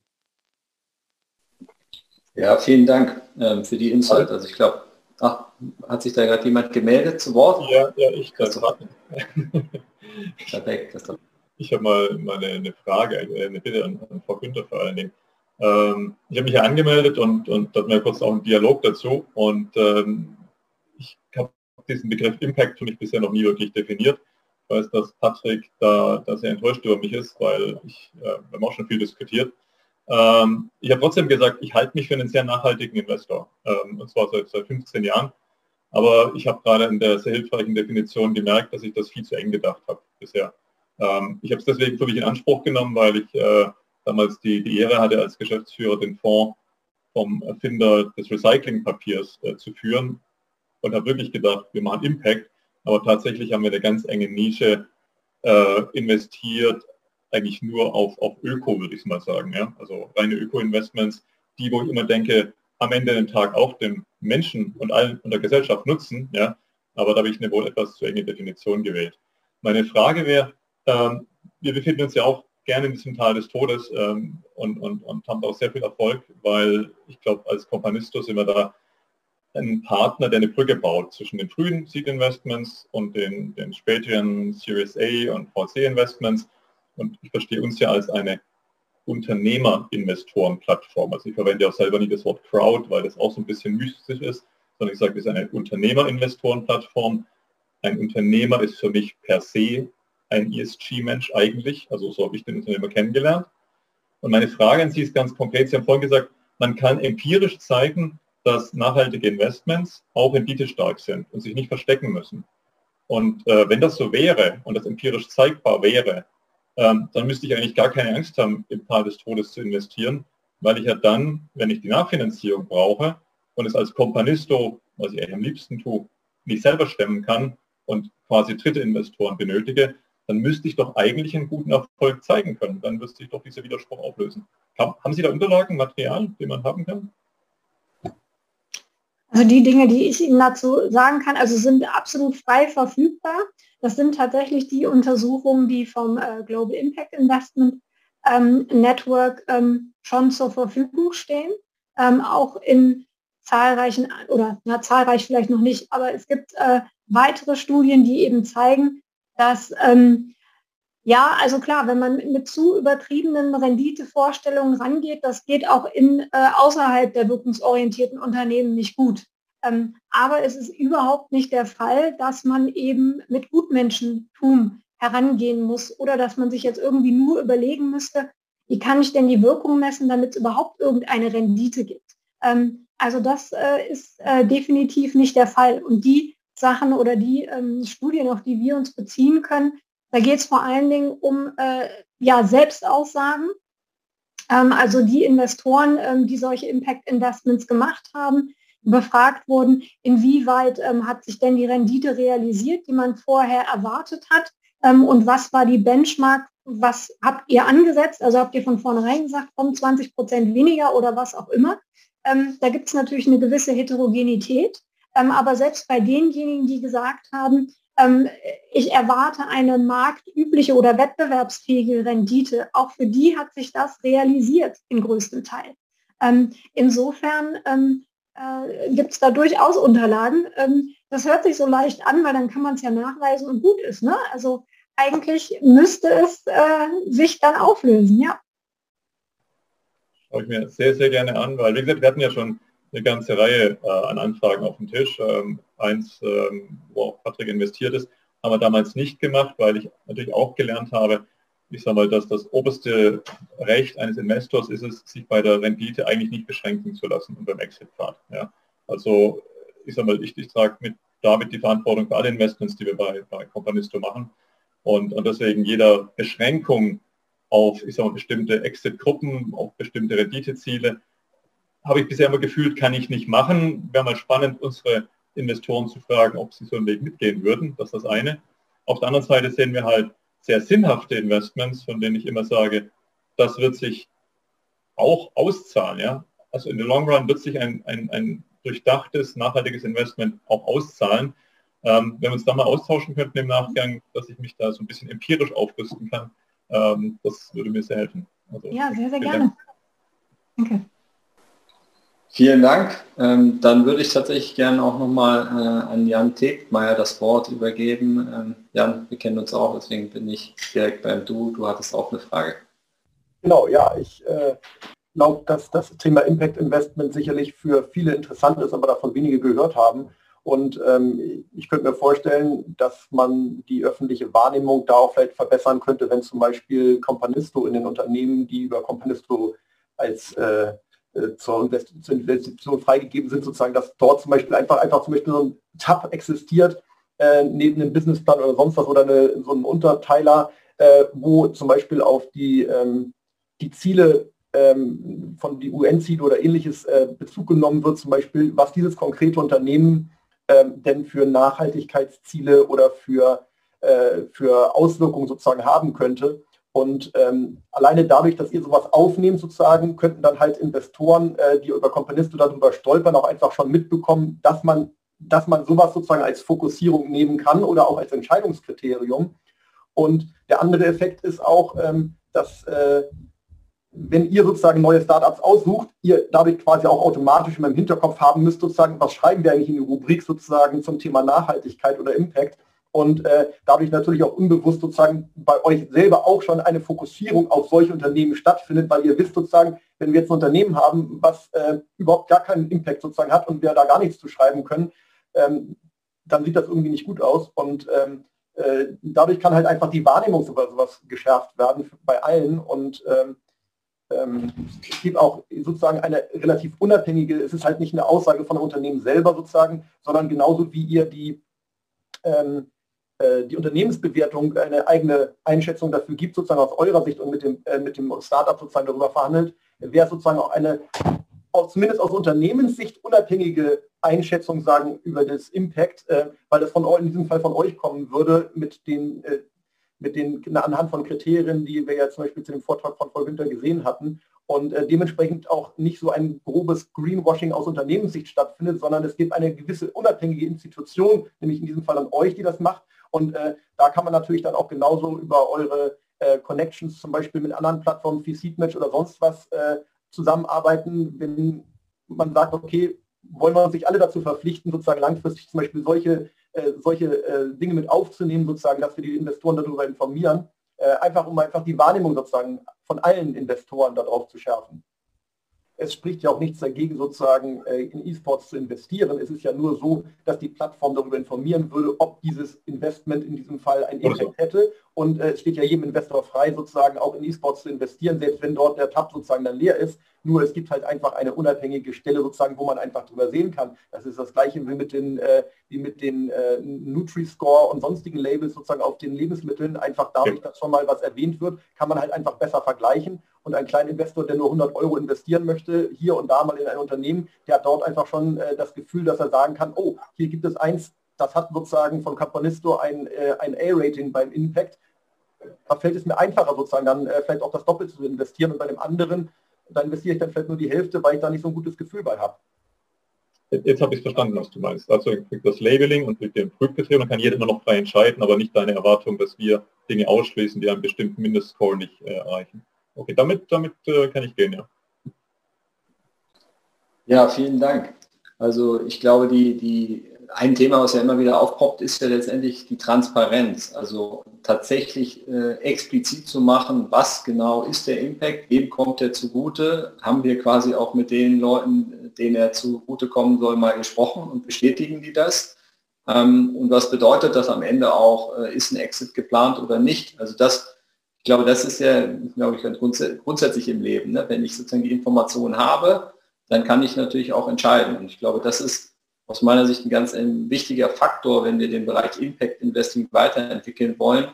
Ja, vielen Dank ähm, für die Insight. Also ich glaube, hat sich da gerade jemand gemeldet zu Wort? Ja, ja ich kann raten. [laughs] Perfekt. Ich habe mal, mal eine, eine, Frage, eine Bitte an, an Frau Günther vor allen Dingen. Ähm, ich habe mich ja angemeldet und, und da mir kurz auch einen Dialog dazu und ähm, ich habe diesen Begriff Impact für mich bisher noch nie wirklich definiert. Ich weiß, dass Patrick da, da sehr enttäuscht über mich ist, weil ich, äh, wir haben auch schon viel diskutiert. Ähm, ich habe trotzdem gesagt, ich halte mich für einen sehr nachhaltigen Investor ähm, und zwar seit, seit 15 Jahren. Aber ich habe gerade in der sehr hilfreichen Definition gemerkt, dass ich das viel zu eng gedacht habe bisher. Ähm, ich habe es deswegen für mich in Anspruch genommen, weil ich äh, damals die, die Ehre hatte, als Geschäftsführer den Fonds vom Erfinder des Recyclingpapiers äh, zu führen und habe wirklich gedacht, wir machen Impact, aber tatsächlich haben wir eine ganz enge Nische äh, investiert, eigentlich nur auf, auf Öko, würde ich mal sagen. Ja? Also reine Öko-Investments, die, wo ich immer denke, am Ende den Tag auch dem Menschen und allen und der Gesellschaft nutzen, ja, aber da habe ich eine wohl etwas zu enge Definition gewählt. Meine Frage wäre, ähm, wir befinden uns ja auch gerne in diesem Tal des Todes ähm, und, und, und haben auch sehr viel Erfolg, weil ich glaube, als Kompanisto sind wir da ein Partner, der eine Brücke baut zwischen den frühen Seed Investments und den, den späteren Series A und VC Investments. Und ich verstehe uns ja als eine Unternehmer-Investoren-Plattform. Also ich verwende auch selber nie das Wort Crowd, weil das auch so ein bisschen mystisch ist, sondern ich sage, wir sind eine Unternehmer-Investoren-Plattform. Ein Unternehmer ist für mich per se ein ESG-Mensch eigentlich, also so habe ich den Unternehmer kennengelernt. Und meine Frage an Sie ist ganz konkret, Sie haben vorhin gesagt, man kann empirisch zeigen, dass nachhaltige Investments auch renditestark sind und sich nicht verstecken müssen. Und äh, wenn das so wäre und das empirisch zeigbar wäre, ähm, dann müsste ich eigentlich gar keine Angst haben, im Tal des Todes zu investieren, weil ich ja dann, wenn ich die Nachfinanzierung brauche und es als Companisto, was ich eigentlich am liebsten tue, nicht selber stemmen kann und quasi dritte Investoren benötige, dann müsste ich doch eigentlich einen guten Erfolg zeigen können. Dann müsste ich doch dieser Widerspruch auflösen. Haben Sie da Unterlagen, Material, die man haben kann? Also die Dinge, die ich Ihnen dazu sagen kann, also sind absolut frei verfügbar. Das sind tatsächlich die Untersuchungen, die vom äh, Global Impact Investment ähm, Network ähm, schon zur Verfügung stehen, ähm, auch in zahlreichen, oder na, zahlreich vielleicht noch nicht, aber es gibt äh, weitere Studien, die eben zeigen, dass ähm, ja, also klar, wenn man mit zu übertriebenen Renditevorstellungen rangeht, das geht auch in, äh, außerhalb der wirkungsorientierten Unternehmen nicht gut. Ähm, aber es ist überhaupt nicht der Fall, dass man eben mit Gutmenschentum herangehen muss oder dass man sich jetzt irgendwie nur überlegen müsste, wie kann ich denn die Wirkung messen, damit es überhaupt irgendeine Rendite gibt. Ähm, also das äh, ist äh, definitiv nicht der Fall. Und die Sachen oder die ähm, Studien, auf die wir uns beziehen können, da geht es vor allen Dingen um äh, ja, Selbstaussagen. Ähm, also die Investoren, ähm, die solche Impact Investments gemacht haben, befragt wurden, inwieweit ähm, hat sich denn die Rendite realisiert, die man vorher erwartet hat? Ähm, und was war die Benchmark, was habt ihr angesetzt, also habt ihr von vornherein gesagt, um 20 Prozent weniger oder was auch immer. Ähm, da gibt es natürlich eine gewisse Heterogenität, aber selbst bei denjenigen, die gesagt haben, ähm, ich erwarte eine marktübliche oder wettbewerbsfähige Rendite. Auch für die hat sich das realisiert im größten Teil. Ähm, insofern ähm, äh, gibt es da durchaus Unterlagen. Ähm, das hört sich so leicht an, weil dann kann man es ja nachweisen und gut ist. Ne? Also eigentlich müsste es äh, sich dann auflösen, ja. Schaue ich mir sehr, sehr gerne an, weil wie gesagt, wir hatten ja schon eine ganze Reihe äh, an Anfragen auf dem Tisch. Ähm, eins, ähm, wo auch Patrick investiert ist, haben wir damals nicht gemacht, weil ich natürlich auch gelernt habe, ich sage mal, dass das oberste Recht eines Investors ist es, sich bei der Rendite eigentlich nicht beschränken zu lassen und beim Exit-Pfad. Ja. Also ich sage mal, ich, ich trage mit David die Verantwortung für alle Investments, die wir bei, bei Companisto machen. Und, und deswegen jeder Beschränkung auf, ich sage mal, bestimmte Exit-Gruppen, auf bestimmte Renditeziele, habe ich bisher immer gefühlt, kann ich nicht machen. Wäre mal spannend, unsere Investoren zu fragen, ob sie so einen Weg mitgehen würden. Das ist das eine. Auf der anderen Seite sehen wir halt sehr sinnhafte Investments, von denen ich immer sage, das wird sich auch auszahlen. Ja? Also in der Long Run wird sich ein, ein, ein durchdachtes, nachhaltiges Investment auch auszahlen. Ähm, wenn wir uns da mal austauschen könnten im Nachgang, dass ich mich da so ein bisschen empirisch aufrüsten kann, ähm, das würde mir sehr helfen. Also, ja, sehr, sehr gerne. Danke. Vielen Dank. Ähm, dann würde ich tatsächlich gerne auch nochmal äh, an Jan Tegmeier das Wort übergeben. Ähm, Jan, wir kennen uns auch, deswegen bin ich direkt beim Du. Du hattest auch eine Frage. Genau, ja, ich äh, glaube, dass das Thema Impact Investment sicherlich für viele interessant ist, aber davon wenige gehört haben. Und ähm, ich könnte mir vorstellen, dass man die öffentliche Wahrnehmung da auch vielleicht verbessern könnte, wenn zum Beispiel Companisto in den Unternehmen, die über Companisto als äh, zur, Investition freigegeben sind, sozusagen, dass dort zum Beispiel einfach, einfach zum Beispiel so ein Tab existiert, äh, neben einem Businessplan oder sonst was oder eine, so ein Unterteiler, äh, wo zum Beispiel auf die, ähm, die Ziele ähm, von die UN-Ziele oder ähnliches äh, Bezug genommen wird, zum Beispiel, was dieses konkrete Unternehmen ähm, denn für Nachhaltigkeitsziele oder für, äh, für Auswirkungen sozusagen haben könnte. Und ähm, alleine dadurch, dass ihr sowas aufnehmt sozusagen, könnten dann halt Investoren, äh, die über Companisto darüber stolpern, auch einfach schon mitbekommen, dass man, dass man sowas sozusagen als Fokussierung nehmen kann oder auch als Entscheidungskriterium. Und der andere Effekt ist auch, ähm, dass äh, wenn ihr sozusagen neue Startups aussucht, ihr dadurch quasi auch automatisch in meinem Hinterkopf haben müsst, sozusagen, was schreiben wir eigentlich in die Rubrik sozusagen zum Thema Nachhaltigkeit oder Impact und äh, dadurch natürlich auch unbewusst sozusagen bei euch selber auch schon eine Fokussierung auf solche Unternehmen stattfindet, weil ihr wisst sozusagen, wenn wir jetzt ein Unternehmen haben, was äh, überhaupt gar keinen Impact sozusagen hat und wir da gar nichts zu schreiben können, ähm, dann sieht das irgendwie nicht gut aus. Und ähm, äh, dadurch kann halt einfach die Wahrnehmung über sowas geschärft werden bei allen. Und ähm, ähm, es gibt auch sozusagen eine relativ unabhängige, es ist halt nicht eine Aussage von einem Unternehmen selber sozusagen, sondern genauso wie ihr die ähm, äh, die Unternehmensbewertung eine eigene Einschätzung dafür gibt, sozusagen aus eurer Sicht und mit dem, äh, mit dem Startup sozusagen darüber verhandelt, wäre sozusagen auch eine aus, zumindest aus Unternehmenssicht unabhängige Einschätzung sagen über das Impact, äh, weil das von in diesem Fall von euch kommen würde mit den, äh, mit den anhand von Kriterien, die wir ja zum Beispiel zu dem Vortrag von Frau Günther gesehen hatten und äh, dementsprechend auch nicht so ein grobes Greenwashing aus Unternehmenssicht stattfindet, sondern es gibt eine gewisse unabhängige Institution, nämlich in diesem Fall an euch, die das macht. Und äh, da kann man natürlich dann auch genauso über eure äh, Connections zum Beispiel mit anderen Plattformen wie Seedmatch oder sonst was äh, zusammenarbeiten, wenn man sagt, okay, wollen wir sich alle dazu verpflichten, sozusagen langfristig zum Beispiel solche, äh, solche äh, Dinge mit aufzunehmen, sozusagen, dass wir die Investoren darüber informieren, äh, einfach um einfach die Wahrnehmung sozusagen von allen Investoren darauf zu schärfen es spricht ja auch nichts dagegen, sozusagen äh, in E-Sports zu investieren. Es ist ja nur so, dass die Plattform darüber informieren würde, ob dieses Investment in diesem Fall einen Impact hätte. Und äh, es steht ja jedem Investor frei, sozusagen auch in E-Sports zu investieren, selbst wenn dort der Tab sozusagen dann leer ist. Nur es gibt halt einfach eine unabhängige Stelle sozusagen, wo man einfach drüber sehen kann. Das ist das gleiche wie mit den, äh, wie mit den äh, Nutri-Score und sonstigen Labels sozusagen auf den Lebensmitteln. Einfach dadurch, dass schon mal was erwähnt wird, kann man halt einfach besser vergleichen. Und ein kleiner Investor, der nur 100 Euro investieren möchte, hier und da mal in ein Unternehmen, der hat dort einfach schon äh, das Gefühl, dass er sagen kann, oh, hier gibt es eins, das hat sozusagen von Caponisto ein, äh, ein A-Rating beim Impact. Da fällt es mir einfacher sozusagen dann äh, vielleicht auch das Doppelte zu investieren und bei dem anderen, da investiere ich dann vielleicht nur die Hälfte, weil ich da nicht so ein gutes Gefühl bei habe. Jetzt habe ich verstanden, was du meinst. Also kriegt das Labeling und kriegt den Prüfbetrieb, dann kann jeder immer noch frei entscheiden, aber nicht deine Erwartung, dass wir Dinge ausschließen, die einen bestimmten Mindestscore nicht äh, erreichen. Okay, damit, damit äh, kann ich gehen, ja. Ja, vielen Dank. Also ich glaube, die, die, ein Thema, was ja immer wieder aufpoppt, ist ja letztendlich die Transparenz. Also tatsächlich äh, explizit zu machen, was genau ist der Impact, wem kommt er zugute, haben wir quasi auch mit den Leuten, denen er zugutekommen soll, mal gesprochen und bestätigen die das. Ähm, und was bedeutet das am Ende auch, äh, ist ein Exit geplant oder nicht? Also das ich glaube, das ist ja, glaube ich, grunds grundsätzlich im Leben. Ne? Wenn ich sozusagen die Informationen habe, dann kann ich natürlich auch entscheiden. Und ich glaube, das ist aus meiner Sicht ein ganz ein wichtiger Faktor, wenn wir den Bereich Impact Investing weiterentwickeln wollen,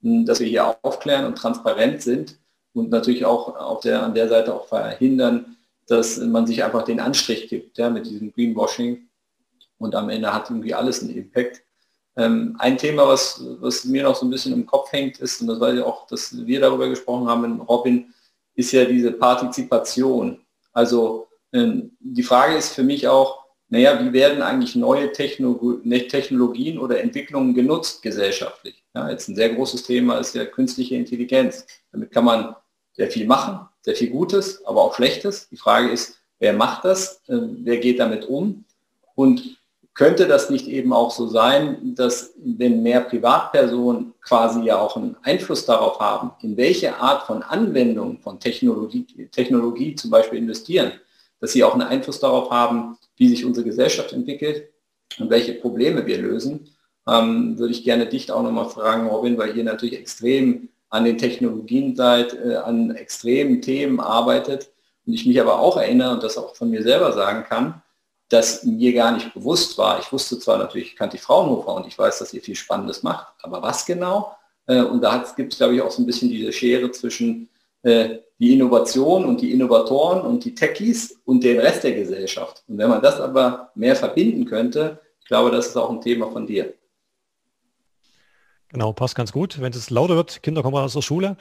dass wir hier aufklären und transparent sind und natürlich auch auf der, an der Seite auch verhindern, dass man sich einfach den Anstrich gibt ja, mit diesem Greenwashing und am Ende hat irgendwie alles einen Impact. Ähm, ein Thema, was, was mir noch so ein bisschen im Kopf hängt, ist, und das weiß ich auch, dass wir darüber gesprochen haben in Robin, ist ja diese Partizipation. Also ähm, die Frage ist für mich auch, naja, wie werden eigentlich neue ne, Technologien oder Entwicklungen genutzt gesellschaftlich? Ja, jetzt ein sehr großes Thema ist ja künstliche Intelligenz. Damit kann man sehr viel machen, sehr viel Gutes, aber auch Schlechtes. Die Frage ist, wer macht das? Äh, wer geht damit um? Und könnte das nicht eben auch so sein, dass wenn mehr Privatpersonen quasi ja auch einen Einfluss darauf haben, in welche Art von Anwendung von Technologie, Technologie zum Beispiel investieren, dass sie auch einen Einfluss darauf haben, wie sich unsere Gesellschaft entwickelt und welche Probleme wir lösen, ähm, würde ich gerne dich auch nochmal fragen, Robin, weil ihr natürlich extrem an den Technologien seid, äh, an extremen Themen arbeitet und ich mich aber auch erinnere und das auch von mir selber sagen kann, das mir gar nicht bewusst war. Ich wusste zwar natürlich, ich kannte die Fraunhofer und ich weiß, dass ihr viel Spannendes macht, aber was genau? Äh, und da gibt es, glaube ich, auch so ein bisschen diese Schere zwischen äh, die Innovation und die Innovatoren und die Techies und den Rest der Gesellschaft. Und wenn man das aber mehr verbinden könnte, ich glaube, das ist auch ein Thema von dir. Genau, passt ganz gut. Wenn es lauter wird, Kinder kommen aus der Schule.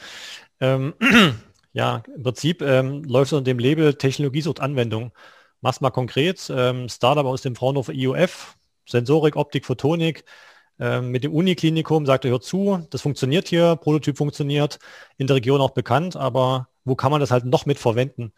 Ähm, [clears throat] ja, im Prinzip ähm, läuft es unter dem Label Technologie sucht Anwendung. Mach's mal konkret. Ähm, Startup aus dem Fraunhofer IOF, Sensorik, Optik, Photonik, ähm, mit dem Uniklinikum sagt er, hört zu, das funktioniert hier, Prototyp funktioniert, in der Region auch bekannt, aber wo kann man das halt noch mit verwenden?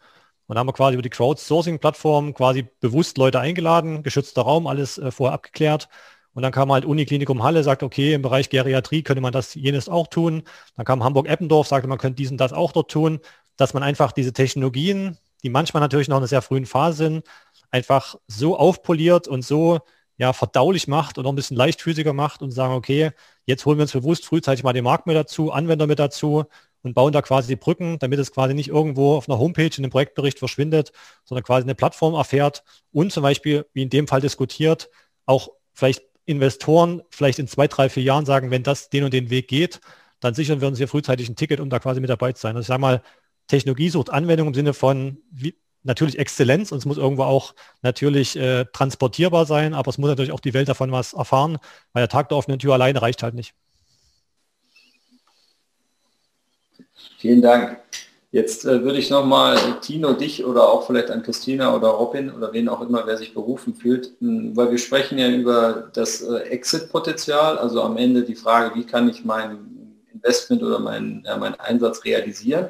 Und haben wir quasi über die Crowdsourcing-Plattform quasi bewusst Leute eingeladen, geschützter Raum, alles äh, vorher abgeklärt. Und dann kam halt Uniklinikum Halle, sagt, okay, im Bereich Geriatrie könnte man das jenes auch tun. Dann kam Hamburg-Eppendorf, sagte, man könnte diesen das auch dort tun, dass man einfach diese Technologien, die manchmal natürlich noch in einer sehr frühen Phase sind, einfach so aufpoliert und so ja, verdaulich macht und auch ein bisschen leichtfüßiger macht und sagen, okay, jetzt holen wir uns bewusst frühzeitig mal den Markt mit dazu, Anwender mit dazu und bauen da quasi die Brücken, damit es quasi nicht irgendwo auf einer Homepage in dem Projektbericht verschwindet, sondern quasi eine Plattform erfährt und zum Beispiel, wie in dem Fall diskutiert, auch vielleicht Investoren vielleicht in zwei, drei, vier Jahren sagen, wenn das den und den Weg geht, dann sichern wir uns hier frühzeitig ein Ticket, um da quasi mit dabei zu sein. Also ich sage mal, Technologie sucht Anwendung im Sinne von wie, natürlich Exzellenz und es muss irgendwo auch natürlich äh, transportierbar sein, aber es muss natürlich auch die Welt davon was erfahren, weil der Tag der offenen Tür alleine reicht halt nicht. Vielen Dank. Jetzt äh, würde ich nochmal Tino, dich oder auch vielleicht an Christina oder Robin oder wen auch immer, wer sich berufen fühlt, weil wir sprechen ja über das äh, Exit-Potenzial, also am Ende die Frage, wie kann ich mein Investment oder mein, ja, meinen Einsatz realisieren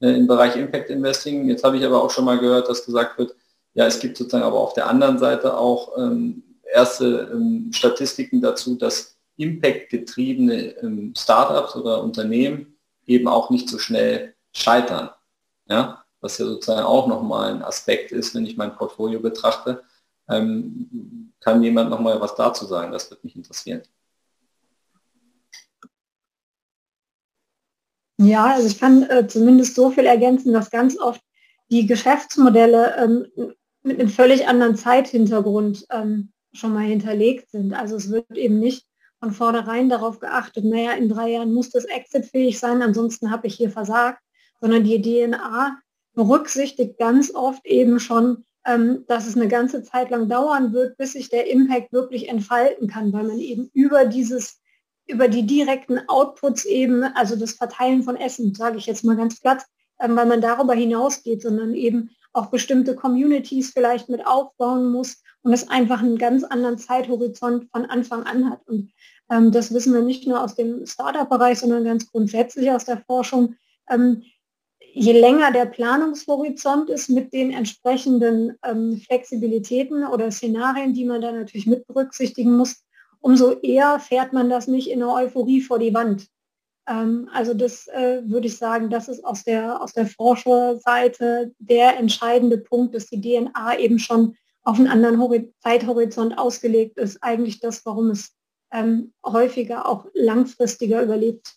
äh, im Bereich Impact Investing. Jetzt habe ich aber auch schon mal gehört, dass gesagt wird, ja, es gibt sozusagen aber auf der anderen Seite auch ähm, erste ähm, Statistiken dazu, dass Impact-getriebene ähm, Startups oder Unternehmen eben auch nicht so schnell scheitern. Ja? Was ja sozusagen auch nochmal ein Aspekt ist, wenn ich mein Portfolio betrachte. Ähm, kann jemand nochmal was dazu sagen? Das wird mich interessieren. Ja, also ich kann äh, zumindest so viel ergänzen, dass ganz oft die Geschäftsmodelle ähm, mit einem völlig anderen Zeithintergrund ähm, schon mal hinterlegt sind. Also es wird eben nicht von vornherein darauf geachtet, naja, in drei Jahren muss das exitfähig sein, ansonsten habe ich hier versagt, sondern die DNA berücksichtigt ganz oft eben schon, ähm, dass es eine ganze Zeit lang dauern wird, bis sich der Impact wirklich entfalten kann, weil man eben über dieses über die direkten Outputs eben, also das Verteilen von Essen, sage ich jetzt mal ganz platt, ähm, weil man darüber hinausgeht, sondern eben auch bestimmte Communities vielleicht mit aufbauen muss und es einfach einen ganz anderen Zeithorizont von Anfang an hat. Und ähm, das wissen wir nicht nur aus dem Startup-Bereich, sondern ganz grundsätzlich aus der Forschung. Ähm, je länger der Planungshorizont ist mit den entsprechenden ähm, Flexibilitäten oder Szenarien, die man da natürlich mit berücksichtigen muss, umso eher fährt man das nicht in der Euphorie vor die Wand. Ähm, also das äh, würde ich sagen, das ist aus der, aus der Forscherseite der entscheidende Punkt, dass die DNA eben schon auf einen anderen Hori Zeithorizont ausgelegt ist. Eigentlich das, warum es ähm, häufiger auch langfristiger überlebt.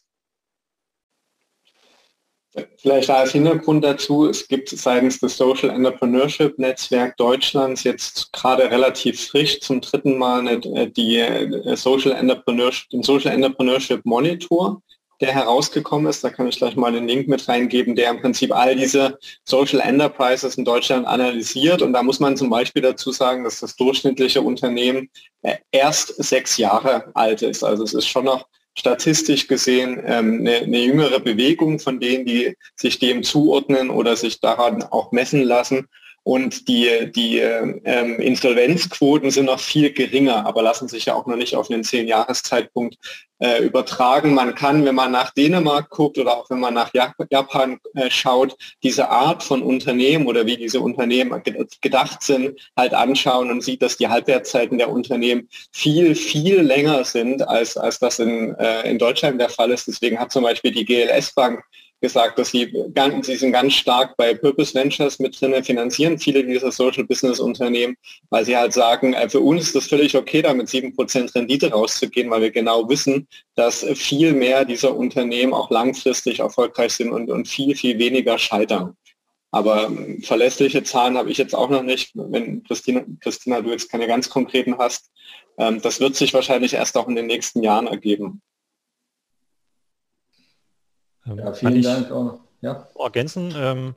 Vielleicht als Hintergrund dazu, es gibt seitens des Social Entrepreneurship Netzwerk Deutschlands jetzt gerade relativ frisch zum dritten Mal äh, die äh, Social Entrepreneurship, den Social Entrepreneurship Monitor, der herausgekommen ist. Da kann ich gleich mal den Link mit reingeben, der im Prinzip all diese Social Enterprises in Deutschland analysiert. Und da muss man zum Beispiel dazu sagen, dass das durchschnittliche Unternehmen äh, erst sechs Jahre alt ist. Also es ist schon noch statistisch gesehen ähm, eine, eine jüngere Bewegung von denen, die sich dem zuordnen oder sich daran auch messen lassen. Und die, die ähm, Insolvenzquoten sind noch viel geringer, aber lassen sich ja auch noch nicht auf einen zehn-Jahres-Zeitpunkt äh, übertragen. Man kann, wenn man nach Dänemark guckt oder auch wenn man nach Japan äh, schaut, diese Art von Unternehmen oder wie diese Unternehmen gedacht sind, halt anschauen und sieht, dass die Halbwertszeiten der Unternehmen viel, viel länger sind, als, als das in, äh, in Deutschland der Fall ist. Deswegen hat zum Beispiel die GLS Bank gesagt, dass sie, ganz, sie sind ganz stark bei Purpose Ventures mit drin, finanzieren viele dieser Social Business Unternehmen, weil sie halt sagen, äh, für uns ist das völlig okay, da mit 7% Rendite rauszugehen, weil wir genau wissen, dass viel mehr dieser Unternehmen auch langfristig erfolgreich sind und, und viel, viel weniger scheitern. Aber ähm, verlässliche Zahlen habe ich jetzt auch noch nicht. Wenn Christina, Christina du jetzt keine ganz konkreten hast, ähm, das wird sich wahrscheinlich erst auch in den nächsten Jahren ergeben. Ähm, ja, vielen Dank auch. Ja. Ergänzen. Ähm,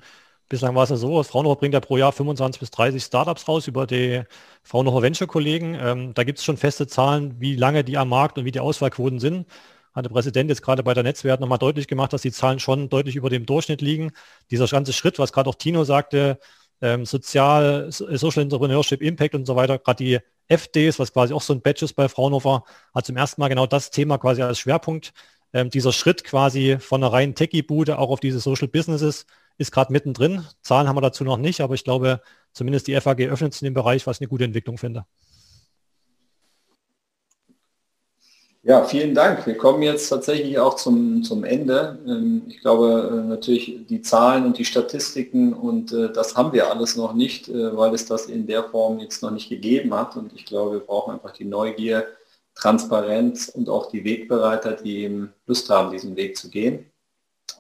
bislang war es ja so, Fraunhofer bringt ja pro Jahr 25 bis 30 Startups raus über die Fraunhofer Venture-Kollegen. Ähm, da gibt es schon feste Zahlen, wie lange die am Markt und wie die Auswahlquoten sind. Hat der Präsident jetzt gerade bei der Netzwert nochmal deutlich gemacht, dass die Zahlen schon deutlich über dem Durchschnitt liegen. Dieser ganze Schritt, was gerade auch Tino sagte, ähm, Sozial, Social Entrepreneurship, Impact und so weiter, gerade die FDs, was quasi auch so ein Badge ist bei Fraunhofer, hat zum ersten Mal genau das Thema quasi als Schwerpunkt ähm, dieser Schritt quasi von einer reinen Techie-Bude auch auf diese Social Businesses ist gerade mittendrin. Zahlen haben wir dazu noch nicht, aber ich glaube, zumindest die FAG öffnet es in dem Bereich, was eine gute Entwicklung finde. Ja, vielen Dank. Wir kommen jetzt tatsächlich auch zum, zum Ende. Ähm, ich glaube äh, natürlich die Zahlen und die Statistiken und äh, das haben wir alles noch nicht, äh, weil es das in der Form jetzt noch nicht gegeben hat. Und ich glaube, wir brauchen einfach die Neugier, Transparenz und auch die Wegbereiter, die eben Lust haben, diesen Weg zu gehen.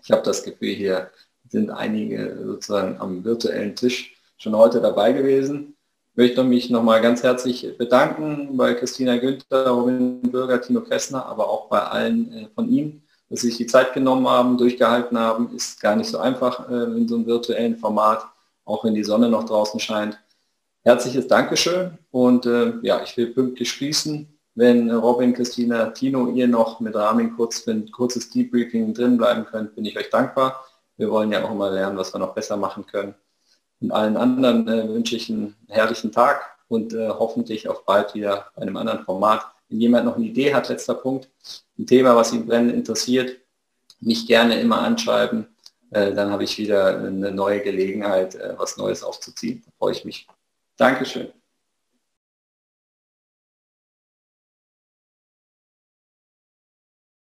Ich habe das Gefühl, hier sind einige sozusagen am virtuellen Tisch schon heute dabei gewesen. Ich möchte mich nochmal ganz herzlich bedanken bei Christina Günther, Robin Bürger, Tino Kressner, aber auch bei allen äh, von Ihnen dass Sie sich die Zeit genommen haben, durchgehalten haben. Ist gar nicht so einfach äh, in so einem virtuellen Format, auch wenn die Sonne noch draußen scheint. Herzliches Dankeschön und äh, ja, ich will pünktlich schließen. Wenn Robin, Christina, Tino, ihr noch mit Ramin kurz ein kurzes Debriefing drin bleiben könnt, bin ich euch dankbar. Wir wollen ja auch immer lernen, was wir noch besser machen können. Und allen anderen äh, wünsche ich einen herrlichen Tag und äh, hoffentlich auch bald wieder bei einem anderen Format. Wenn jemand noch eine Idee hat, letzter Punkt, ein Thema, was ihn brennend interessiert, mich gerne immer anschreiben. Äh, dann habe ich wieder eine neue Gelegenheit, äh, was Neues aufzuziehen. Da freue ich mich. Dankeschön.